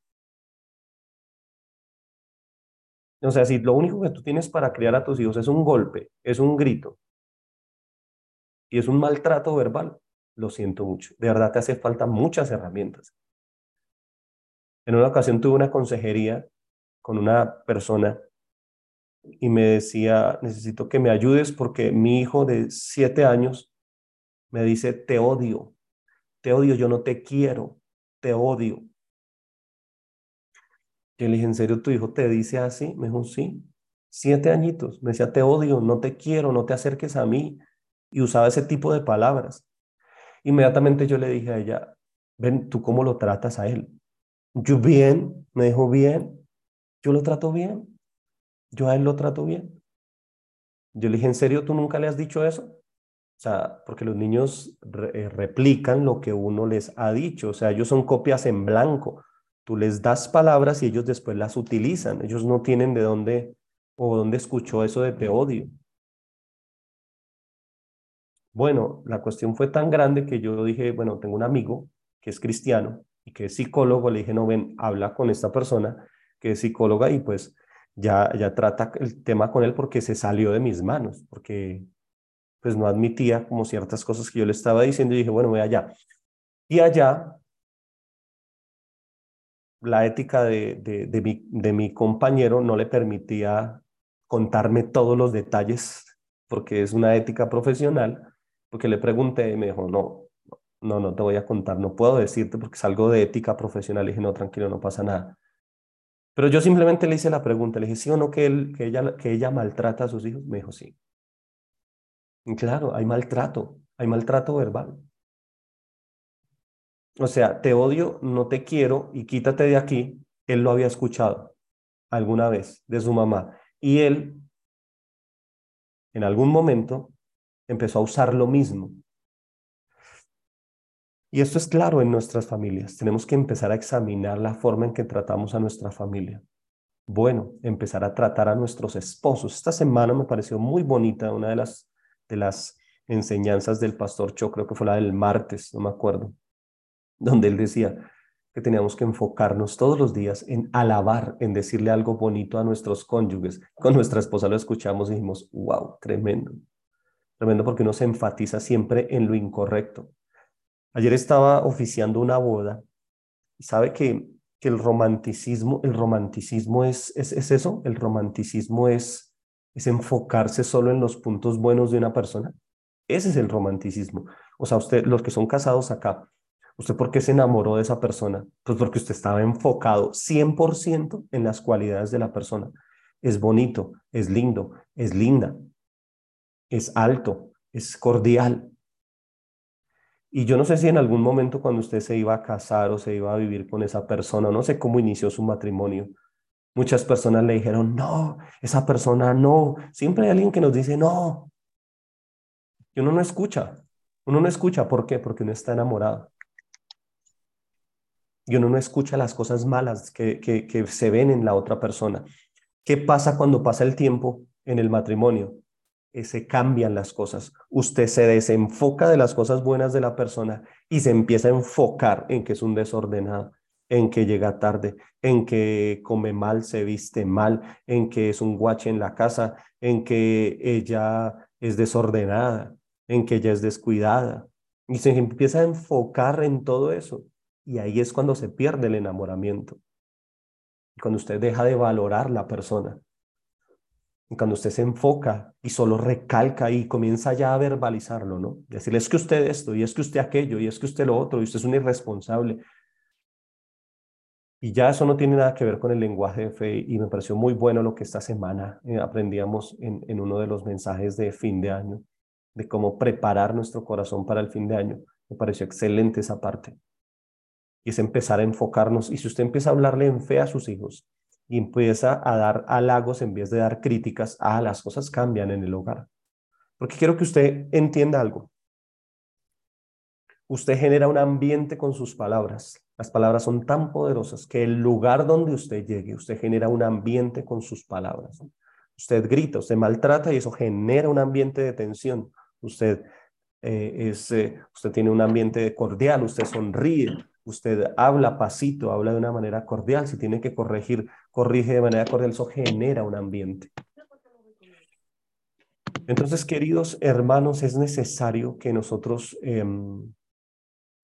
O sea, si lo único que tú tienes para criar a tus hijos es un golpe, es un grito y es un maltrato verbal, lo siento mucho. De verdad te hace falta muchas herramientas. En una ocasión tuve una consejería con una persona y me decía, necesito que me ayudes porque mi hijo de siete años me dice, te odio, te odio, yo no te quiero, te odio. Yo le dije, ¿en serio tu hijo te dice así? Me dijo, sí, siete añitos. Me decía, te odio, no te quiero, no te acerques a mí. Y usaba ese tipo de palabras. Inmediatamente yo le dije a ella, ven, ¿tú cómo lo tratas a él? Yo bien, me dijo bien, yo lo trato bien, yo a él lo trato bien. Yo le dije, ¿en serio tú nunca le has dicho eso? O sea, porque los niños eh, replican lo que uno les ha dicho, o sea, ellos son copias en blanco. Tú les das palabras y ellos después las utilizan. Ellos no tienen de dónde o dónde escuchó eso de te odio. Bueno, la cuestión fue tan grande que yo dije, bueno, tengo un amigo que es cristiano y que es psicólogo, le dije, no, ven, habla con esta persona que es psicóloga y pues ya, ya trata el tema con él porque se salió de mis manos, porque pues no admitía como ciertas cosas que yo le estaba diciendo y dije, bueno, voy allá. Y allá la ética de, de, mi, de mi compañero no le permitía contarme todos los detalles, porque es una ética profesional, porque le pregunté y me dijo, no, no, no te voy a contar, no puedo decirte porque es algo de ética profesional. Le dije, no, tranquilo, no pasa nada. Pero yo simplemente le hice la pregunta, le dije, ¿sí o no que, él, que, ella, que ella maltrata a sus hijos? Me dijo, sí. Claro, hay maltrato, hay maltrato verbal. O sea, te odio, no te quiero y quítate de aquí. Él lo había escuchado alguna vez de su mamá. Y él, en algún momento, empezó a usar lo mismo. Y esto es claro en nuestras familias. Tenemos que empezar a examinar la forma en que tratamos a nuestra familia. Bueno, empezar a tratar a nuestros esposos. Esta semana me pareció muy bonita una de las, enseñanzas del pastor Cho, creo que fue la del martes, no me acuerdo donde él decía que teníamos que enfocarnos todos los días en alabar, en decirle algo bonito a nuestros cónyuges. Con nuestra esposa lo escuchamos y dijimos, wow, tremendo. Tremendo porque uno se enfatiza siempre en lo incorrecto. Ayer estaba oficiando una boda y sabe que, que el romanticismo, el romanticismo es, es, es eso, el romanticismo es, es enfocarse solo en los puntos buenos de una persona. Ese es el romanticismo. O sea, usted, los que son casados acá, ¿Usted por qué se enamoró de esa persona? Pues porque usted estaba enfocado 100% en las cualidades de la persona. Es bonito, es lindo, es linda, es alto, es cordial. Y yo no sé si en algún momento cuando usted se iba a casar o se iba a vivir con esa persona, no sé cómo inició su matrimonio, muchas personas le dijeron, no, esa persona no. Siempre hay alguien que nos dice, no. Y uno no escucha. Uno no escucha. ¿Por qué? Porque uno está enamorado y uno no escucha las cosas malas que, que, se ven en la otra persona. ¿Qué pasa cuando pasa el tiempo en el matrimonio? Eh, se cambian las cosas. Usted se desenfoca de las cosas buenas de la persona y se empieza a enfocar en que es un desordenado, en que llega tarde, en que come mal, se viste mal, en que es un guache en la casa, en que ella es desordenada, en que ella es descuidada. Y se empieza a enfocar en todo eso. Y ahí es cuando se pierde el enamoramiento. Cuando usted deja de valorar la persona. Y cuando usted se enfoca y solo recalca y comienza ya a verbalizarlo, ¿no? Decirle, es que usted esto, y es que usted aquello, y es que usted lo otro, y usted es un irresponsable. Y ya eso no tiene nada que ver con el lenguaje de fe y me pareció muy bueno lo que esta semana eh, aprendíamos en, en uno de los mensajes de fin de año, de cómo preparar nuestro corazón para el fin de año. Me pareció excelente esa parte y es empezar a enfocarnos. Y si usted empieza a hablarle en fe a sus hijos y empieza a dar halagos en vez de dar críticas, ah, las cosas cambian en el hogar. Porque quiero que usted entienda algo. Usted genera un ambiente con sus palabras. Las palabras son tan poderosas que el lugar donde usted llegue, usted genera un ambiente con sus palabras. Usted grita, usted maltrata y eso genera un ambiente de tensión. Usted, eh, es, eh, usted tiene un ambiente cordial, usted sonríe, usted habla pasito, habla de una manera cordial. Si tiene que corregir, corrige de manera cordial. Eso genera un ambiente. Entonces, queridos hermanos, es necesario que nosotros em,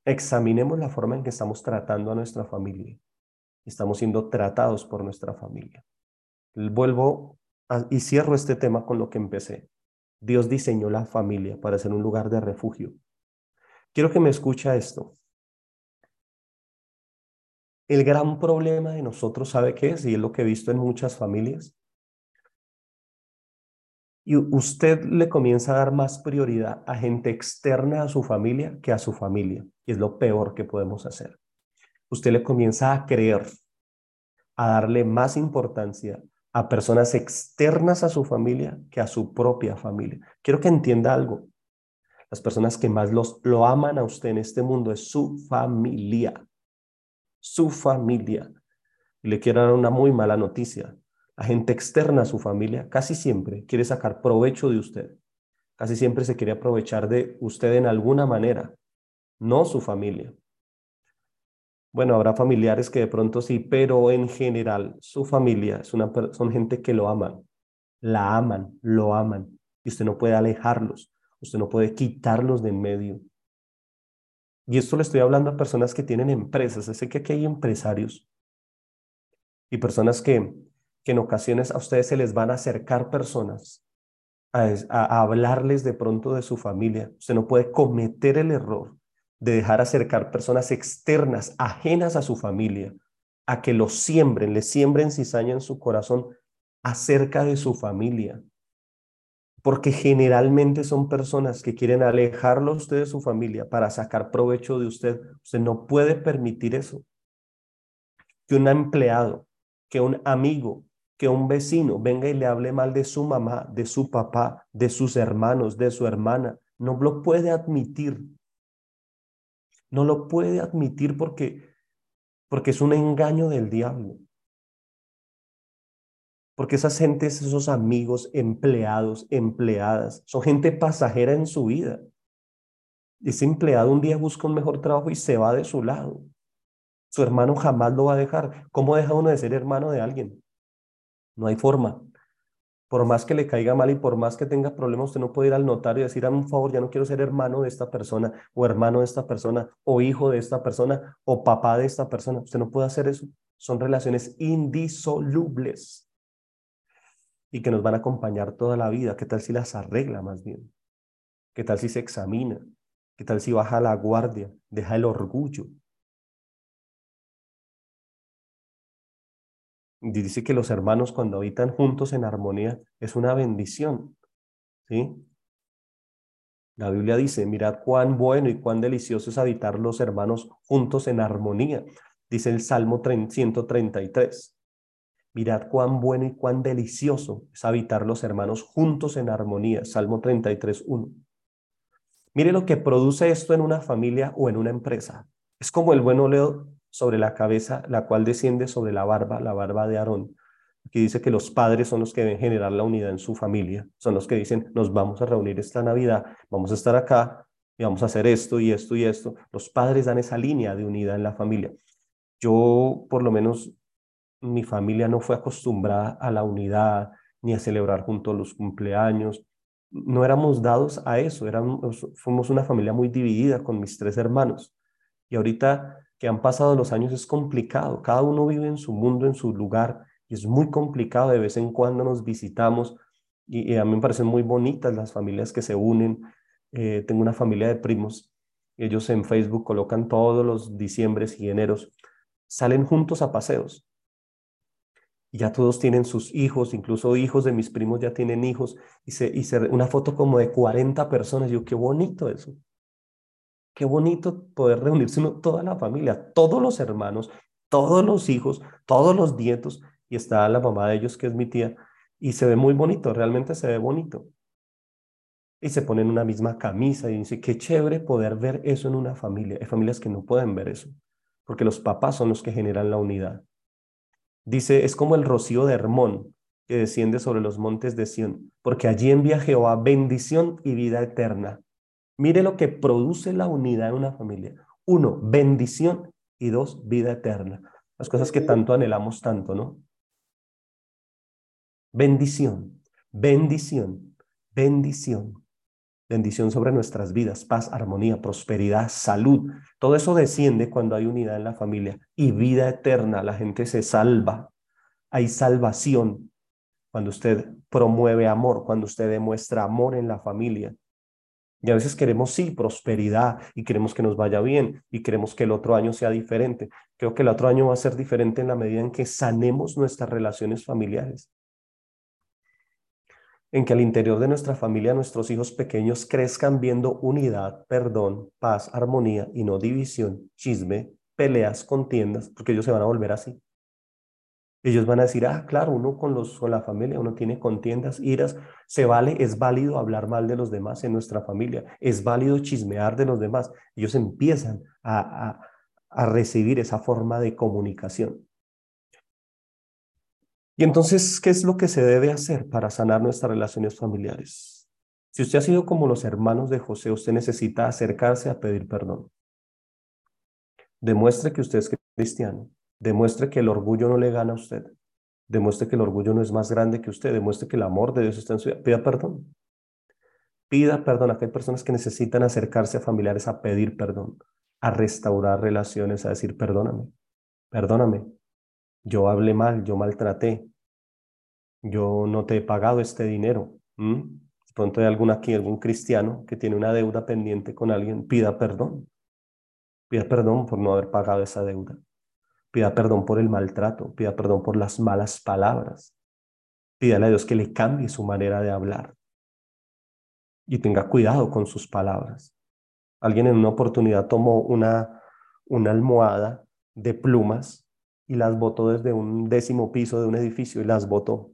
examinemos la forma en que estamos tratando a nuestra familia. Estamos siendo tratados por nuestra familia. Vuelvo y cierro este tema con lo que empecé. Dios diseñó la familia para ser un lugar de refugio. Quiero que me escucha esto. El gran problema de nosotros, ¿sabe qué es? Y es lo que he visto en muchas familias. Y usted le comienza a dar más prioridad a gente externa a su familia que a su familia. Y es lo peor que podemos hacer. Usted le comienza a creer, a darle más importancia a personas externas a su familia que a su propia familia. Quiero que entienda algo. Las personas que más los, lo aman a usted en este mundo es su familia. Su familia. Y le quiero dar una muy mala noticia. La gente externa a su familia casi siempre quiere sacar provecho de usted. Casi siempre se quiere aprovechar de usted en alguna manera, no su familia. Bueno, habrá familiares que de pronto sí, pero en general su familia es una, son gente que lo aman, la aman, lo aman, y usted no puede alejarlos, usted no puede quitarlos de en medio. Y esto le estoy hablando a personas que tienen empresas, sé que aquí hay empresarios y personas que, que en ocasiones a ustedes se les van a acercar personas a, a hablarles de pronto de su familia. Usted no puede cometer el error de dejar acercar personas externas, ajenas a su familia, a que lo siembren, le siembren cizaña en su corazón acerca de su familia. Porque generalmente son personas que quieren alejarlo a usted de su familia para sacar provecho de usted. Usted no puede permitir eso. Que un empleado, que un amigo, que un vecino venga y le hable mal de su mamá, de su papá, de sus hermanos, de su hermana. No lo puede admitir. No lo puede admitir porque, porque es un engaño del diablo. Porque esas gentes, esos amigos, empleados, empleadas, son gente pasajera en su vida. Ese empleado un día busca un mejor trabajo y se va de su lado. Su hermano jamás lo va a dejar. ¿Cómo deja uno de ser hermano de alguien? No hay forma por más que le caiga mal y por más que tenga problemas, usted no puede ir al notario y decir, un favor, ya no quiero ser hermano de esta persona, o hermano de esta persona, o hijo de esta persona, o papá de esta persona. Usted no puede hacer eso. Son relaciones indisolubles y que nos van a acompañar toda la vida. ¿Qué tal si las arregla más bien? ¿Qué tal si se examina? ¿Qué tal si baja la guardia, deja el orgullo, dice que los hermanos cuando habitan juntos en armonía es una bendición. ¿Sí? La Biblia dice, mirad cuán bueno y cuán delicioso es habitar los hermanos juntos en armonía. Dice el Salmo 133. Mirad cuán bueno y cuán delicioso es habitar los hermanos juntos en armonía. Salmo 33, 1. Mire lo que produce esto en una familia o en una empresa. Es como el buen óleo sobre la cabeza, la cual desciende sobre la barba, la barba de Aarón. Aquí dice que los padres son los que deben generar la unidad en su familia, son los que dicen, nos vamos a reunir esta Navidad, vamos a estar acá y vamos a hacer esto y esto y esto. Los padres dan esa línea de unidad en la familia. Yo, por lo menos, mi familia no fue acostumbrada a la unidad ni a celebrar juntos los cumpleaños. No éramos dados a eso, éramos, fuimos una familia muy dividida con mis tres hermanos. Y ahorita que han pasado los años es complicado. Cada uno vive en su mundo, en su lugar, y es muy complicado. De vez en cuando nos visitamos y, a mí me parecen muy bonitas las familias que se unen. Eh, tengo una familia de primos. Ellos en Facebook colocan todos los diciembres y eneros. Salen juntos a paseos. Ya todos tienen sus hijos, incluso hijos de mis primos ya tienen hijos. Y, se, y se, una foto como de 40 personas. Yo, qué bonito eso. Qué bonito poder reunirse toda la familia, todos los hermanos, todos los hijos, todos los nietos, y está la mamá de ellos, que es mi tía, y se ve muy bonito, realmente se ve bonito. y se ponen una misma camisa y dice, qué chévere poder ver eso en una familia. Hay familias que no pueden ver eso, porque los papás son los que generan la unidad. Dice, es como el rocío de Hermón que desciende sobre los montes de Sión, porque allí envía Jehová bendición y vida eterna. Mire lo que produce la unidad en una familia. Uno, bendición y dos, vida eterna. Las cosas que tanto anhelamos tanto, ¿no? Bendición, bendición, bendición bendición sobre nuestras vidas, paz, armonía, prosperidad, salud. Todo eso desciende cuando hay unidad en la familia y vida eterna. La gente se salva. Hay salvación cuando usted promueve amor, cuando usted demuestra amor en la familia. Y a veces queremos, sí, prosperidad y queremos que nos vaya bien y queremos que el otro año sea diferente. Creo que el otro año va a ser diferente en la medida en que sanemos nuestras relaciones familiares en que al interior de nuestra familia nuestros hijos pequeños crezcan viendo unidad, perdón, paz, armonía y no división, chisme, peleas, contiendas, porque ellos se van a volver así. Ellos van a decir, ah, claro, uno con, los, con la familia, uno tiene contiendas, iras, se vale, es válido hablar mal de los demás en nuestra familia, es válido chismear de los demás. Ellos empiezan a, a recibir esa forma de comunicación. Y entonces, ¿qué es lo que se debe hacer para sanar nuestras relaciones familiares? Si usted ha sido como los hermanos de José, usted necesita acercarse a pedir perdón. Demuestre que usted es cristiano. Demuestre que el orgullo no le gana a usted. Demuestre que el orgullo no es más grande que usted. Demuestre que el amor de Dios está en su vida. Pida perdón. Pida perdón. Acá hay personas que necesitan acercarse a familiares a pedir perdón, a restaurar relaciones, a decir, perdóname, perdóname. Yo hablé mal, yo maltraté, yo no te he pagado este dinero. De pronto hay algún aquí, algún cristiano que tiene una deuda pendiente con alguien, pida perdón. Pida perdón por no haber pagado esa deuda. Pida perdón por el maltrato, pida perdón por las malas palabras. Pídale a Dios que le cambie su manera de hablar. Y tenga cuidado con sus palabras. Alguien en una oportunidad tomó una, una almohada de plumas y las botó desde un décimo piso de un edificio y las botó.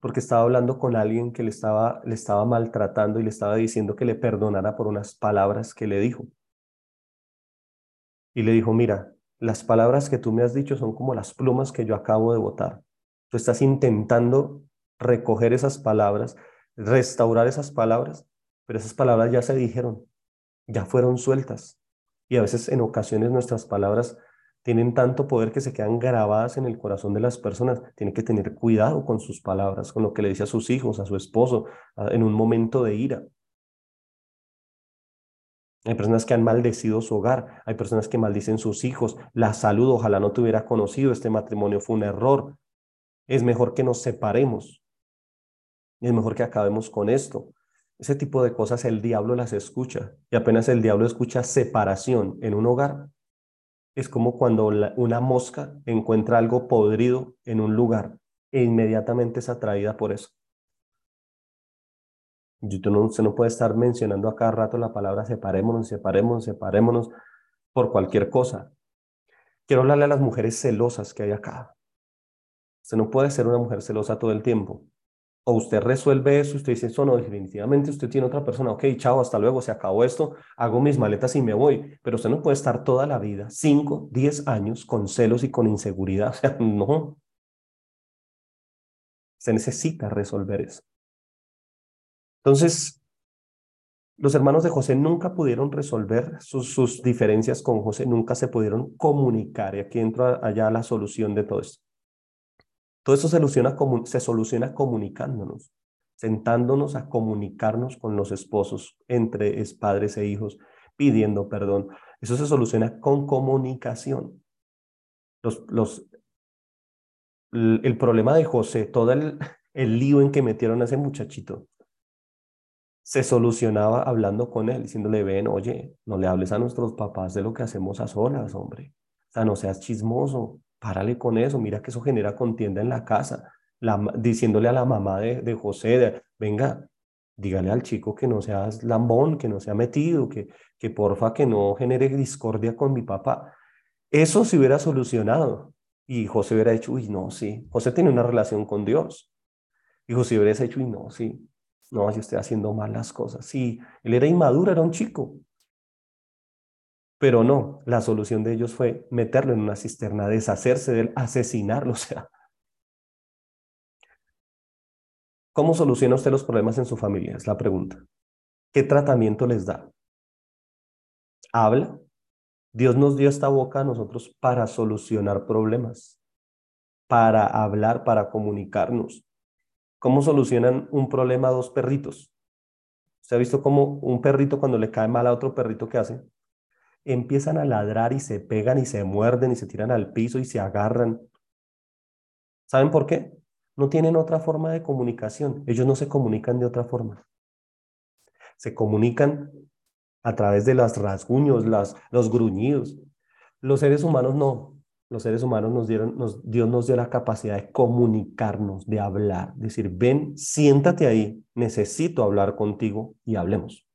Porque estaba hablando con alguien que le estaba, le estaba maltratando y le estaba diciendo que le perdonara por unas palabras que le dijo. Y le dijo, mira, las palabras que tú me has dicho son como las plumas que yo acabo de botar. Tú estás intentando recoger esas palabras, restaurar esas palabras, pero esas palabras ya se dijeron, ya fueron sueltas. Y a veces en ocasiones nuestras palabras tienen tanto poder que se quedan grabadas en el corazón de las personas. Tiene que tener cuidado con sus palabras, con lo que le dice a sus hijos, a su esposo, en un momento de ira. Hay personas que han maldecido su hogar, hay personas que maldicen sus hijos, la salud, ojalá no te hubiera conocido, este matrimonio fue un error. Es mejor que nos separemos. Es mejor que acabemos con esto. Ese tipo de cosas el diablo las escucha y apenas el diablo escucha separación en un hogar, es como cuando una mosca encuentra algo podrido en un lugar e inmediatamente es atraída por eso. Usted no, no puede estar mencionando a cada rato la palabra separémonos, separémonos, separémonos por cualquier cosa. Quiero hablarle a las mujeres celosas que hay acá. Usted no puede ser una mujer celosa todo el tiempo o usted resuelve eso, usted dice, eso no, definitivamente usted tiene otra persona, ok, chao, hasta luego, se acabó esto, hago mis maletas y me voy, pero usted no puede estar toda la vida, 5, 10 años, con celos y con inseguridad, o sea, no. Se necesita resolver eso. Entonces, los hermanos de José nunca pudieron resolver sus, sus diferencias con José, nunca se pudieron comunicar, y aquí entra allá la solución de todo esto. Todo eso se soluciona, se soluciona comunicándonos, sentándonos a comunicarnos con los esposos, entre padres e hijos, pidiendo perdón. Eso se soluciona con comunicación. Los, los, el problema de José, todo el, el lío en que metieron a ese muchachito, se solucionaba hablando con él, diciéndole, ven, oye, no le hables a nuestros papás de lo que hacemos a solas, hombre. O sea, no seas chismoso, párale con eso, mira que eso genera contienda en la casa, diciéndole a la mamá de, José, venga, dígale al chico que no seas lambón, que no sea metido, que, que porfa que no genere discordia con mi papá. Eso se hubiera solucionado y José hubiera dicho, uy, no, sí, José tiene una relación con Dios. Dijo, si hubieras hecho y no, sí, no, si estoy haciendo mal las cosas. Sí, él era inmaduro, era un chico. Pero no, la solución de ellos fue meterlo en una cisterna, deshacerse de él, asesinarlo. O sea, ¿cómo soluciona usted los problemas en su familia? Es la pregunta. ¿Qué tratamiento les da? ¿Habla? Dios nos dio esta boca a nosotros para solucionar problemas, para hablar, para comunicarnos. ¿Cómo solucionan un problema dos perritos? ¿Se ha visto cómo un perrito cuando le cae mal a otro perrito qué hace? Empiezan a ladrar y se pegan y se muerden y se tiran al piso y se agarran. ¿Saben por qué? No tienen otra forma de comunicación. Ellos no se comunican de otra forma. Se comunican a través de los rasguños, las, los gruñidos. Los seres humanos no. Los seres humanos nos dieron, nos, Dios nos dio la capacidad de comunicarnos, de hablar, decir, ven, siéntate ahí, necesito hablar contigo y hablemos.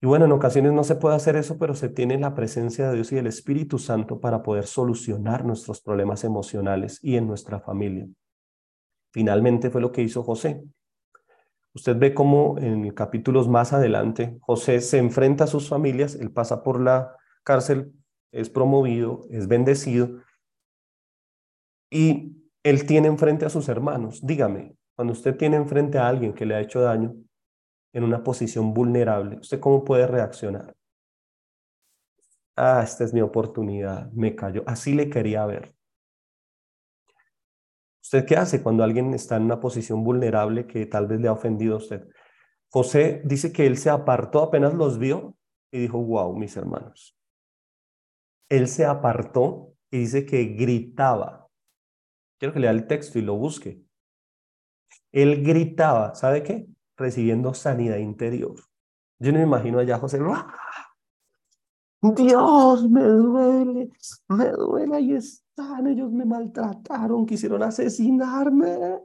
Y bueno, en ocasiones no se puede hacer eso, pero se tiene la presencia de Dios y del Espíritu Santo para poder solucionar nuestros problemas emocionales y en nuestra familia. Finalmente fue lo que hizo José. Usted ve cómo en capítulos más adelante José se enfrenta a sus familias, él pasa por la cárcel, es promovido, es bendecido y él tiene enfrente a sus hermanos. Dígame, cuando usted tiene enfrente a alguien que le ha hecho daño en una posición vulnerable, ¿usted cómo puede reaccionar? Ah, esta es mi oportunidad, me cayó. Así le quería ver. ¿Usted qué hace cuando alguien está en una posición vulnerable que tal vez le ha ofendido a usted? José dice que él se apartó apenas los vio y dijo, wow, mis hermanos. Él se apartó y dice que gritaba. Quiero que lea el texto y lo busque. Él gritaba, ¿sabe qué? Recibiendo sanidad interior. Yo no me imagino allá José, Dios, me duele, me duele, ahí están, ellos me maltrataron, quisieron asesinarme.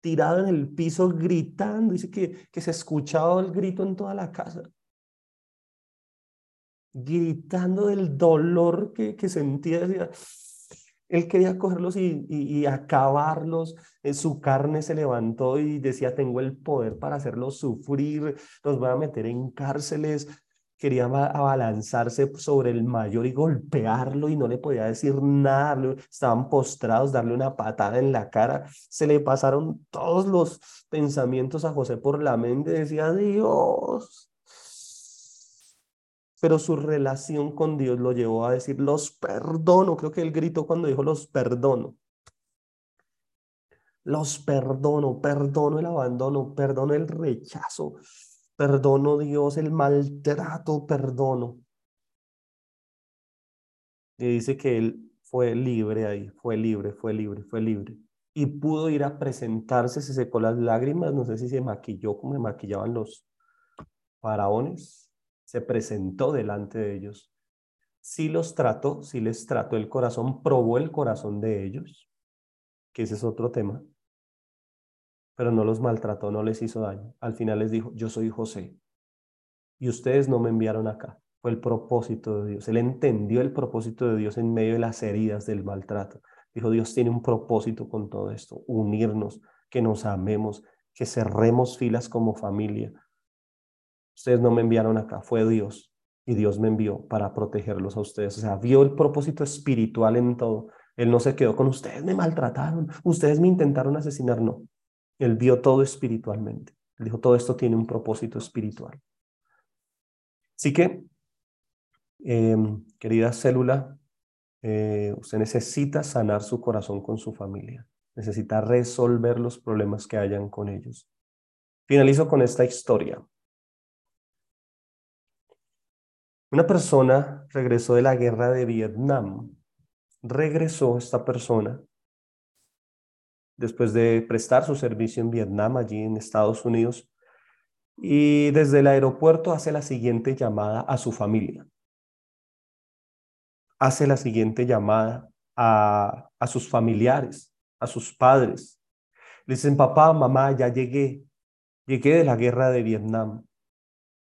Tirado en el piso gritando, dice que, que se escuchaba el grito en toda la casa. Gritando del dolor que, que sentía. Él quería cogerlos y, y, acabarlos. Eh, su carne se levantó y decía, tengo el poder para hacerlos sufrir, los voy a meter en cárceles, quería abalanzarse sobre el mayor y golpearlo y no le podía decir nada, estaban postrados, darle una patada en la cara, se le pasaron todos los pensamientos a José por la mente, decía, Dios. Pero su relación con Dios lo llevó a decir, los perdono, creo que él gritó cuando dijo, los perdono. Los perdono, perdono el abandono, perdono el rechazo, Perdono, Dios, el maltrato, perdono. Y dice que él fue libre ahí, fue libre, fue libre, fue libre. Y pudo ir a presentarse, se secó las lágrimas, no sé si se maquilló como se maquillaban los faraones, se presentó delante de ellos. Sí los trató, sí les trató el corazón, probó el corazón de ellos, que ese es otro tema pero no los maltrató, no les hizo daño. Al final les dijo, yo soy José y ustedes no me enviaron acá. Fue el propósito de Dios. Él entendió el propósito de Dios en medio de las heridas del maltrato. Dijo, Dios tiene un propósito con todo esto, unirnos, que nos amemos, que cerremos filas como familia. Ustedes no me enviaron acá, fue Dios. Y Dios me envió para protegerlos a ustedes. O sea, vio el propósito espiritual en todo. Él no se quedó con ustedes, me maltrataron, ustedes me intentaron asesinar, no. Él vio todo espiritualmente. Él dijo, todo esto tiene un propósito espiritual. Así que, em, querida célula, eh, usted necesita sanar su corazón con su familia. Necesita resolver los problemas que hayan con ellos. Finalizo con esta historia. Una persona regresó de la guerra de Vietnam. Regresó esta persona después de prestar su servicio en Vietnam, allí en Estados Unidos, y desde el aeropuerto hace la siguiente llamada a su familia. Hace la siguiente llamada a, a sus familiares, a sus padres. Le dicen, papá, mamá, ya llegué. Llegué de la guerra de Vietnam.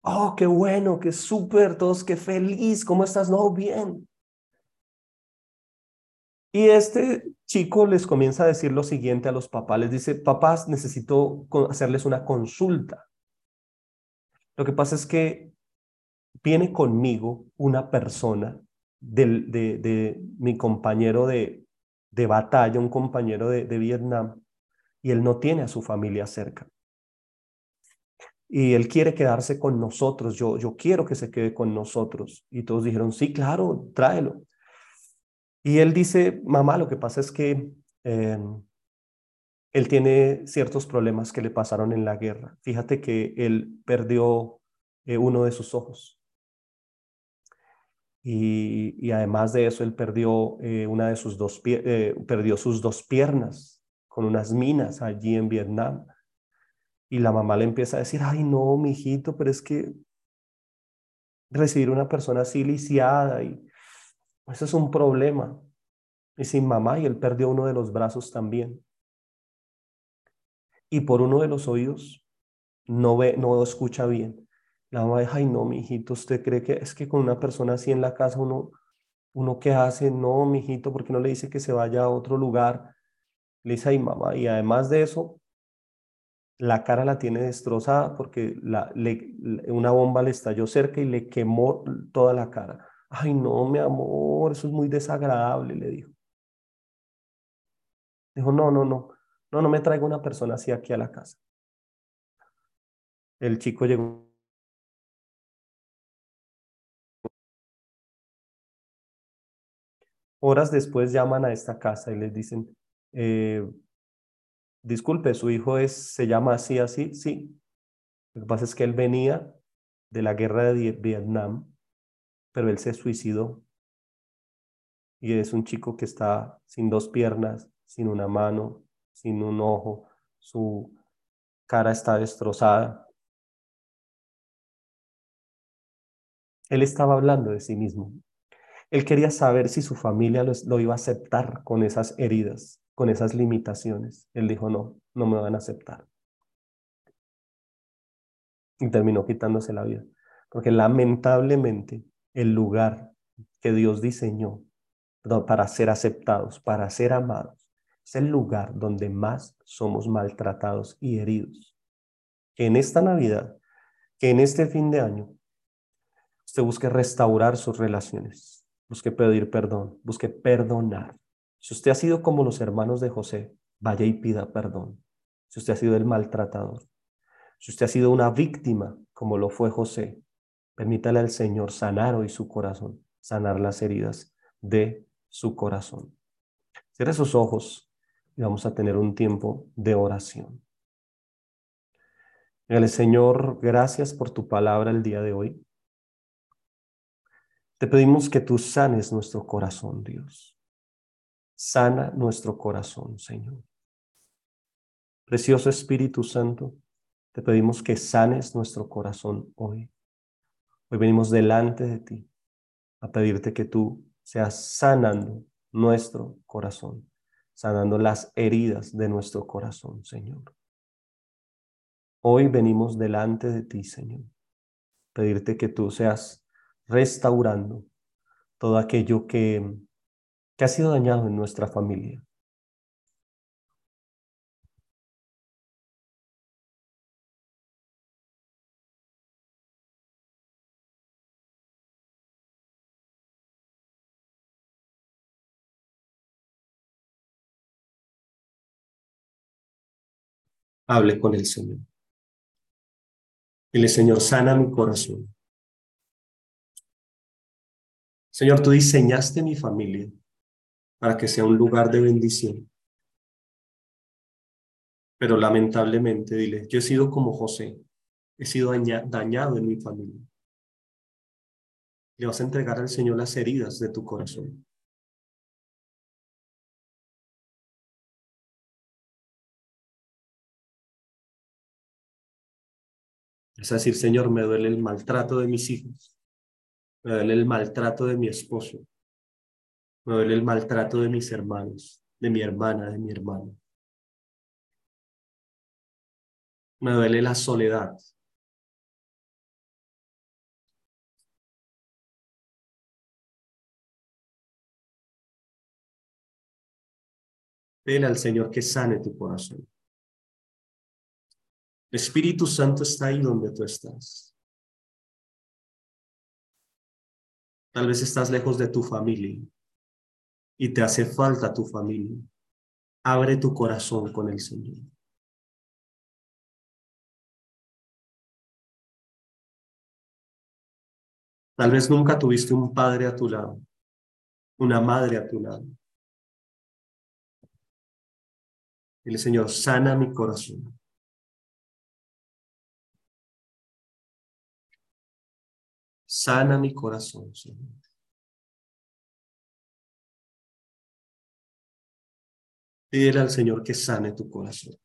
Oh, qué bueno, qué súper, todos, qué feliz. ¿Cómo estás? No, bien. Y este chico les comienza a decir lo siguiente a los papás. Les dice, papás, necesito hacerles una consulta. Lo que pasa es que viene conmigo una persona de, de, mi compañero de, de, batalla, un compañero de, de Vietnam, y él no tiene a su familia cerca. Y él quiere quedarse con nosotros, yo, yo quiero que se quede con nosotros. Y todos dijeron, sí, claro, tráelo. Y él dice, mamá, lo que pasa es que eh, él tiene ciertos problemas que le pasaron en la guerra. Fíjate que él perdió eh, uno de sus ojos. Y, además de eso, él perdió eh, una de sus dos perdió sus dos piernas con unas minas allí en Vietnam. Y la mamá le empieza a decir, ay no, mi hijito, pero es que recibir una persona así lisiada y eso es un problema. Y sin mamá, y él perdió uno de los brazos también. Y por uno de los oídos no ve, no escucha bien. La mamá dice, ay no, mi hijito, ¿usted cree que es que con una persona así en la casa uno, uno qué hace? No, mi hijito, ¿por qué no le dice que se vaya a otro lugar? Le dice, ay mamá, y además de eso, la cara la tiene destrozada porque una bomba le estalló cerca y le quemó toda la cara. Ay, no, mi amor, eso es muy desagradable, le dijo. Dijo, no, no, no, no, no me traigo una persona así aquí a la casa. El chico llegó. Horas después llaman a esta casa y les dicen, eh, disculpe, su hijo es, se llama así, así, sí. Lo que pasa es que él venía de la guerra de Vietnam pero él se suicidó. Y es un chico que está sin dos piernas, sin una mano, sin un ojo, su cara está destrozada. Él estaba hablando de sí mismo. Él quería saber si su familia lo, iba a aceptar con esas heridas, con esas limitaciones. Él dijo, no, no me van a aceptar. Y terminó quitándose la vida. Porque lamentablemente el lugar que Dios diseñó para ser aceptados, para ser amados. Es el lugar donde más somos maltratados y heridos. Que en esta Navidad, que en este fin de año, usted busque restaurar sus relaciones, busque pedir perdón, busque perdonar. Si usted ha sido como los hermanos de José, vaya y pida perdón. Si usted ha sido el maltratador, si usted ha sido una víctima como lo fue José, Permítale al Señor sanar hoy su corazón, sanar las heridas de su corazón. Cierre sus ojos y vamos a tener un tiempo de oración. Dígale, Señor, gracias por tu palabra el día de hoy. Te pedimos que tú sanes nuestro corazón, Dios. Sana nuestro corazón, Señor. Precioso Espíritu Santo, te pedimos que sanes nuestro corazón hoy. Hoy venimos delante de ti a pedirte que tú seas sanando nuestro corazón, sanando las heridas de nuestro corazón, Señor. Hoy venimos delante de ti, Señor, pedirte que tú seas restaurando todo aquello que, que ha sido dañado en nuestra familia, hable con el Señor. Dile, Señor, sana mi corazón. Señor, tú diseñaste mi familia para que sea un lugar de bendición. Pero lamentablemente, dile, yo he sido como José, he sido dañado en mi familia. Le vas a entregar al Señor las heridas de tu corazón. Es decir, Señor, me duele el maltrato de mis hijos, me duele el maltrato de mi esposo, me duele el maltrato de mis hermanos, de mi hermana, de mi hermano. Me duele la soledad. Pídele al Señor que sane tu corazón. El Espíritu Santo está ahí donde tú estás. Tal vez estás lejos de tu familia y te hace falta tu familia. Abre tu corazón con el Señor. Tal vez nunca tuviste un padre a tu lado, una madre a tu lado. El Señor sana mi corazón. Sana mi corazón, Señor. Pídele al Señor que sane tu corazón.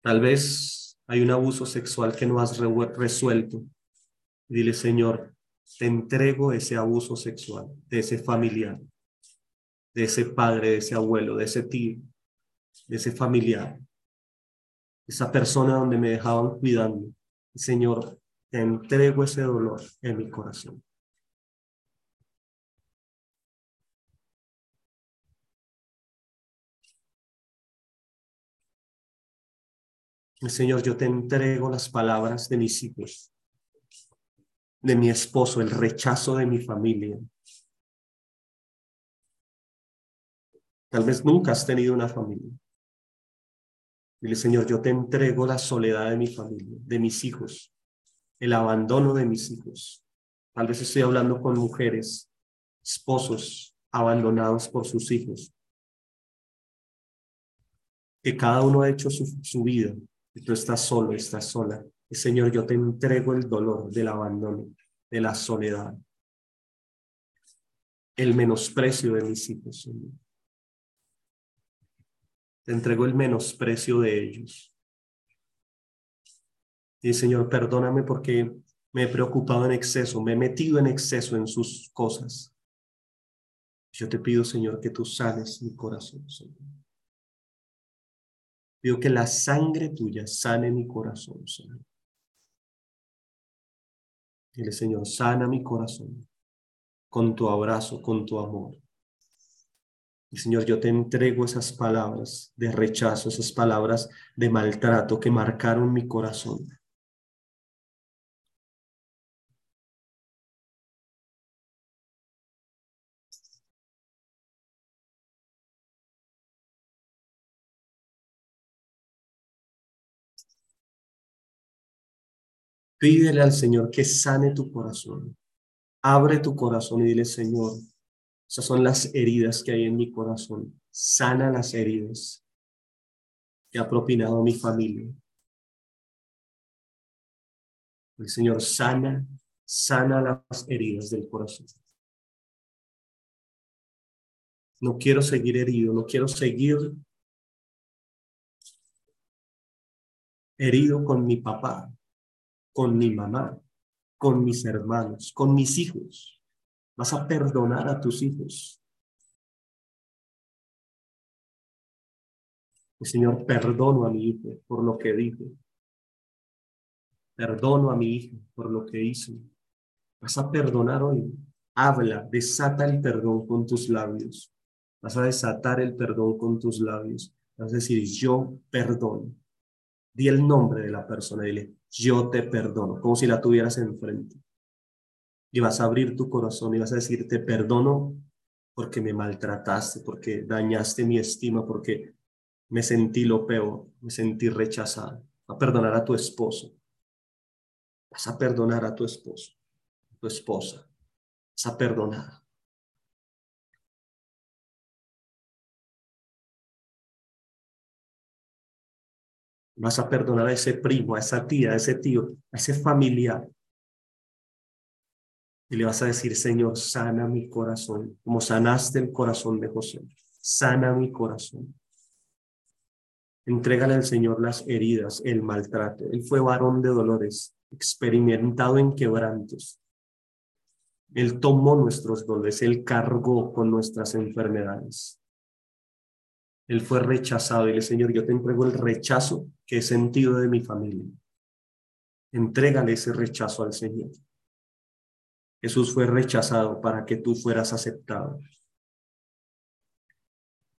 Tal vez hay un abuso sexual que no has resuelto Dile, Señor, te entrego ese abuso sexual de ese familiar, de ese padre, de ese abuelo, de ese tío, de ese familiar, esa persona donde me dejaban cuidando. Señor, te entrego ese dolor en mi corazón. Señor, yo te entrego las palabras de mis hijos de mi esposo, el rechazo de mi familia. Tal vez nunca has tenido una familia. Dile, Señor, yo te entrego la soledad de mi familia, de mis hijos, el abandono de mis hijos. Tal vez estoy hablando con mujeres, esposos abandonados por sus hijos, que cada uno ha hecho su, su vida tú estás solo, estás sola. Señor, yo te entrego el dolor del abandono, de la soledad, el menosprecio de mis hijos, Señor. Te entrego el menosprecio de ellos. Y Señor, perdóname porque me he preocupado en exceso, me he metido en exceso en sus cosas. Yo te pido, Señor, que tú sanes mi corazón, Señor. Pido que la sangre tuya sane mi corazón, Señor. Dile, Señor, sana mi corazón con tu abrazo, con tu amor. Señor, yo te entrego esas palabras de rechazo, esas palabras de maltrato que marcaron mi corazón. Pídele al Señor que sane tu corazón. Abre tu corazón y dile, Señor, esas son las heridas que hay en mi corazón. Sana las heridas que ha propinado mi familia. El Señor sana, sana las heridas del corazón. No quiero seguir herido, no quiero seguir herido con mi papá, con mi mamá, con mis hermanos, con mis hijos. Vas a perdonar a tus hijos. El Señor, perdono a mi hijo por lo que dijo. Perdono a mi hijo por lo que hizo. Vas a perdonar hoy. Habla, desata el perdón con tus labios. Vas a desatar el perdón con tus labios. Vas a decir, yo perdono. Di el nombre de la persona. Dile, yo te perdono, como si la tuvieras enfrente. Y vas a abrir tu corazón y vas a decir, te perdono porque me maltrataste, porque dañaste mi estima, porque me sentí lo peor, me sentí rechazado. a perdonar a tu esposo. Vas a perdonar a tu esposo, tu esposa. Vas a perdonar. Vas a perdonar a ese primo, a esa tía, a ese tío, a ese familiar. Y le vas a decir, Señor, sana mi corazón, como sanaste el corazón de José. Sana mi corazón. Entrégale al Señor las heridas, el maltrato. Él fue varón de dolores, experimentado en quebrantos. Él tomó nuestros dolores, Él cargó con nuestras enfermedades. Él fue rechazado. Y le Señor, yo te entrego el rechazo que he sentido de mi familia. Entrégale ese rechazo al Señor. Jesús fue rechazado para que tú fueras aceptado.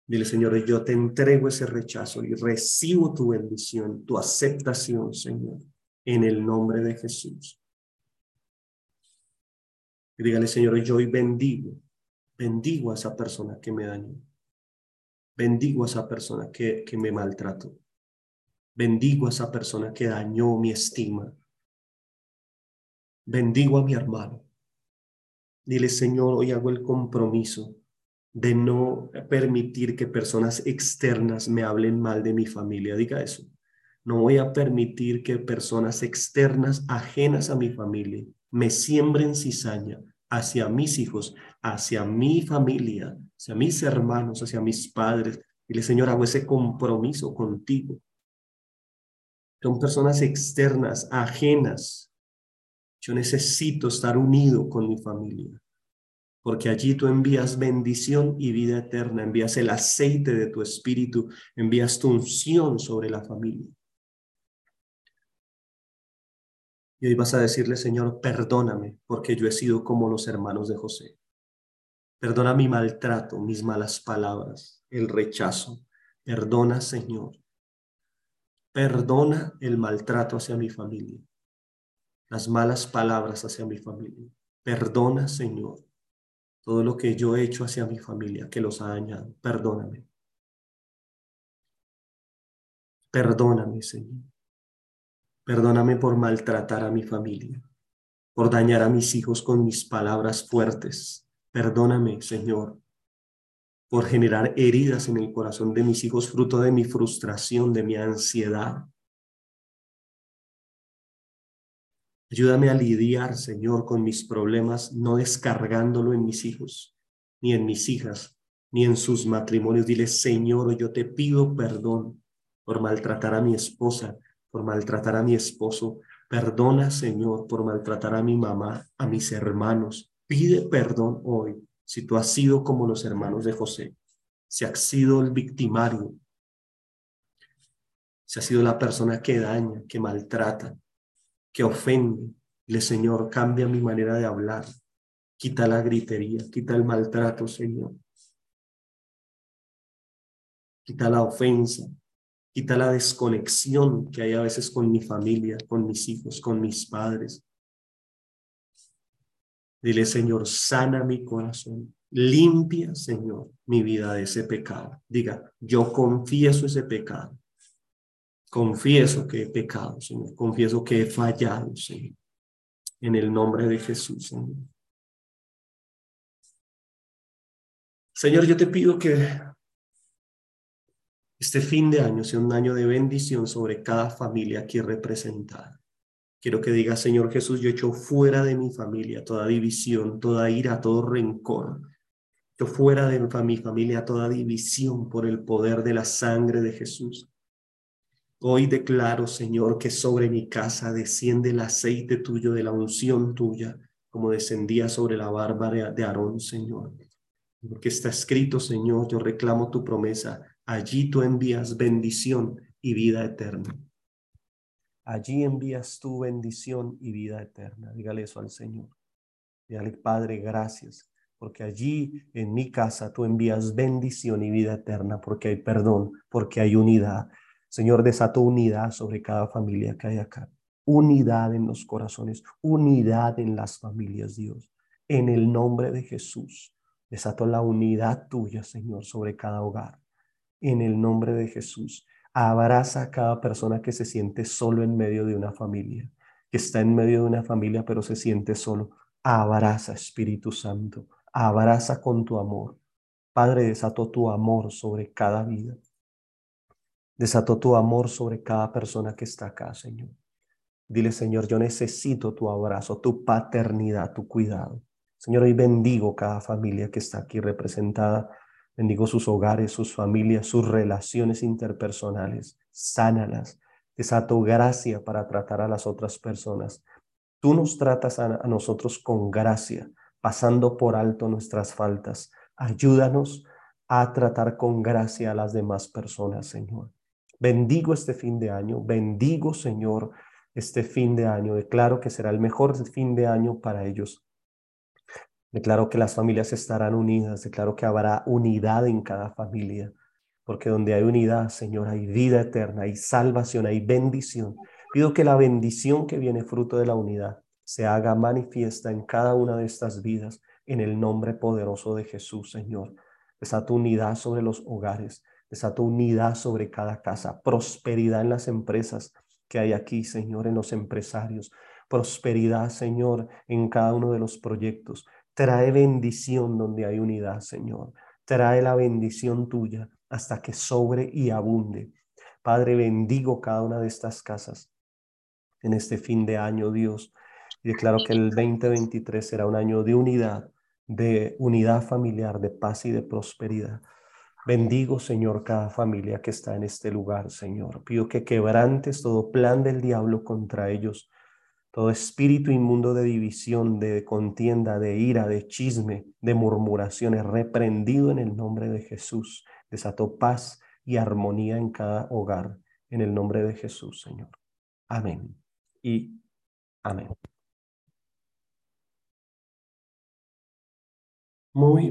Dile, Señor, yo te entrego ese rechazo y recibo tu bendición, tu aceptación, Señor, en el nombre de Jesús. Y dígale, Señor, yo hoy bendigo, bendigo a esa persona que me dañó. Bendigo a esa persona que, que me maltrató. Bendigo a esa persona que dañó mi estima. Bendigo a mi hermano. Dile, Señor, hoy hago el compromiso de no permitir que personas externas me hablen mal de mi familia. Diga eso. No voy a permitir que personas externas ajenas a mi familia me siembren cizaña hacia mis hijos, hacia mi familia, hacia mis hermanos, hacia mis padres. Dile, Señor, hago ese compromiso contigo son personas externas, ajenas. Yo necesito estar unido con mi familia, porque allí tú envías bendición y vida eterna, envías el aceite de tu espíritu, envías tu unción sobre la familia. Y hoy vas a decirle, Señor, perdóname, porque yo he sido como los hermanos de José. Perdona mi maltrato, mis malas palabras, el rechazo. Perdona, Señor, Perdona el maltrato hacia mi familia, las malas palabras hacia mi familia. Perdona, Señor, todo lo que yo he hecho hacia mi familia que los ha dañado. Perdóname. Perdóname, Señor. Perdóname por maltratar a mi familia, por dañar a mis hijos con mis palabras fuertes. Perdóname, Señor, por generar heridas en el corazón de mis hijos, fruto de mi frustración, de mi ansiedad. Ayúdame a lidiar, Señor, con mis problemas, no descargándolo en mis hijos, ni en mis hijas, ni en sus matrimonios. Dile, Señor, yo te pido perdón por maltratar a mi esposa, por maltratar a mi esposo. Perdona, Señor, por maltratar a mi mamá, a mis hermanos. Pide perdón hoy si tú has sido como los hermanos de José, si has sido el victimario, si has sido la persona que daña, que maltrata, que ofende, le Señor, cambia mi manera de hablar, quita la gritería, quita el maltrato, Señor. Quita la ofensa, quita la desconexión que hay a veces con mi familia, con mis hijos, con mis padres. Dile, Señor, sana mi corazón. Limpia, Señor, mi vida de ese pecado. Diga, yo confieso ese pecado. Confieso que he pecado, Señor. Confieso que he fallado, Señor. En el nombre de Jesús, Señor. Señor, yo te pido que este fin de año sea un año de bendición sobre cada familia aquí representada. Quiero que diga, Señor Jesús, yo echo fuera de mi familia toda división, toda ira, todo rencor. Yo fuera de mi familia toda división por el poder de la sangre de Jesús. Hoy declaro, Señor, que sobre mi casa desciende el aceite tuyo de la unción tuya, como descendía sobre la barba de Aarón, Señor. Porque está escrito, Señor, yo reclamo tu promesa. Allí tú envías bendición y vida eterna. Allí envías tu bendición y vida eterna. Dígale eso al Señor. Dígale, Padre, gracias, porque allí en mi casa tú envías bendición y vida eterna, porque hay perdón, porque hay unidad. Señor, desato unidad sobre cada familia que hay acá. Unidad en los corazones, unidad en las familias, Dios. En el nombre de Jesús, desato la unidad tuya, Señor, sobre cada hogar. En el nombre de Jesús. Abraza a cada persona que se siente solo en medio de una familia, que está en medio de una familia pero se siente solo. Abraza, Espíritu Santo, abraza con tu amor. Padre, desato tu amor sobre cada vida. Desato tu amor sobre cada persona que está acá, Señor. Dile, Señor, yo necesito tu abrazo, tu paternidad, tu cuidado. Señor, hoy bendigo cada familia que está aquí representada Bendigo sus hogares, sus familias, sus relaciones interpersonales. Sánalas. Desato gracia para tratar a las otras personas. Tú nos tratas a, nosotros con gracia, pasando por alto nuestras faltas. Ayúdanos a tratar con gracia a las demás personas, Señor. Bendigo este fin de año, bendigo, Señor, este fin de año. Declaro que será el mejor fin de año para ellos. Declaro que las familias estarán unidas, declaro que habrá unidad en cada familia. porque donde hay unidad, Señor, hay vida eterna, hay salvación, hay bendición. Pido que la bendición que viene fruto de la unidad se haga manifiesta en cada una de estas vidas, en el nombre poderoso de Jesús, Señor. Desato unidad sobre los hogares, desato unidad sobre cada casa, prosperidad en las empresas que hay aquí, Señor, en los empresarios, prosperidad, Señor, en cada uno de los proyectos. Trae bendición donde hay unidad, Señor. Trae la bendición tuya hasta que sobre y abunde. Padre, bendigo cada una de estas casas en este fin de año, Dios. Y declaro que el 2023 será un año de unidad, de unidad familiar, de paz y de prosperidad. Bendigo, Señor, cada familia que está en este lugar, Señor. Pido que quebrantes todo plan del diablo contra ellos, todo espíritu inmundo de división, de contienda, de ira, de chisme, de murmuraciones, reprendido en el nombre de Jesús. Desato paz y armonía en cada hogar, en el nombre de Jesús, Señor. Amén. Y amén. Muy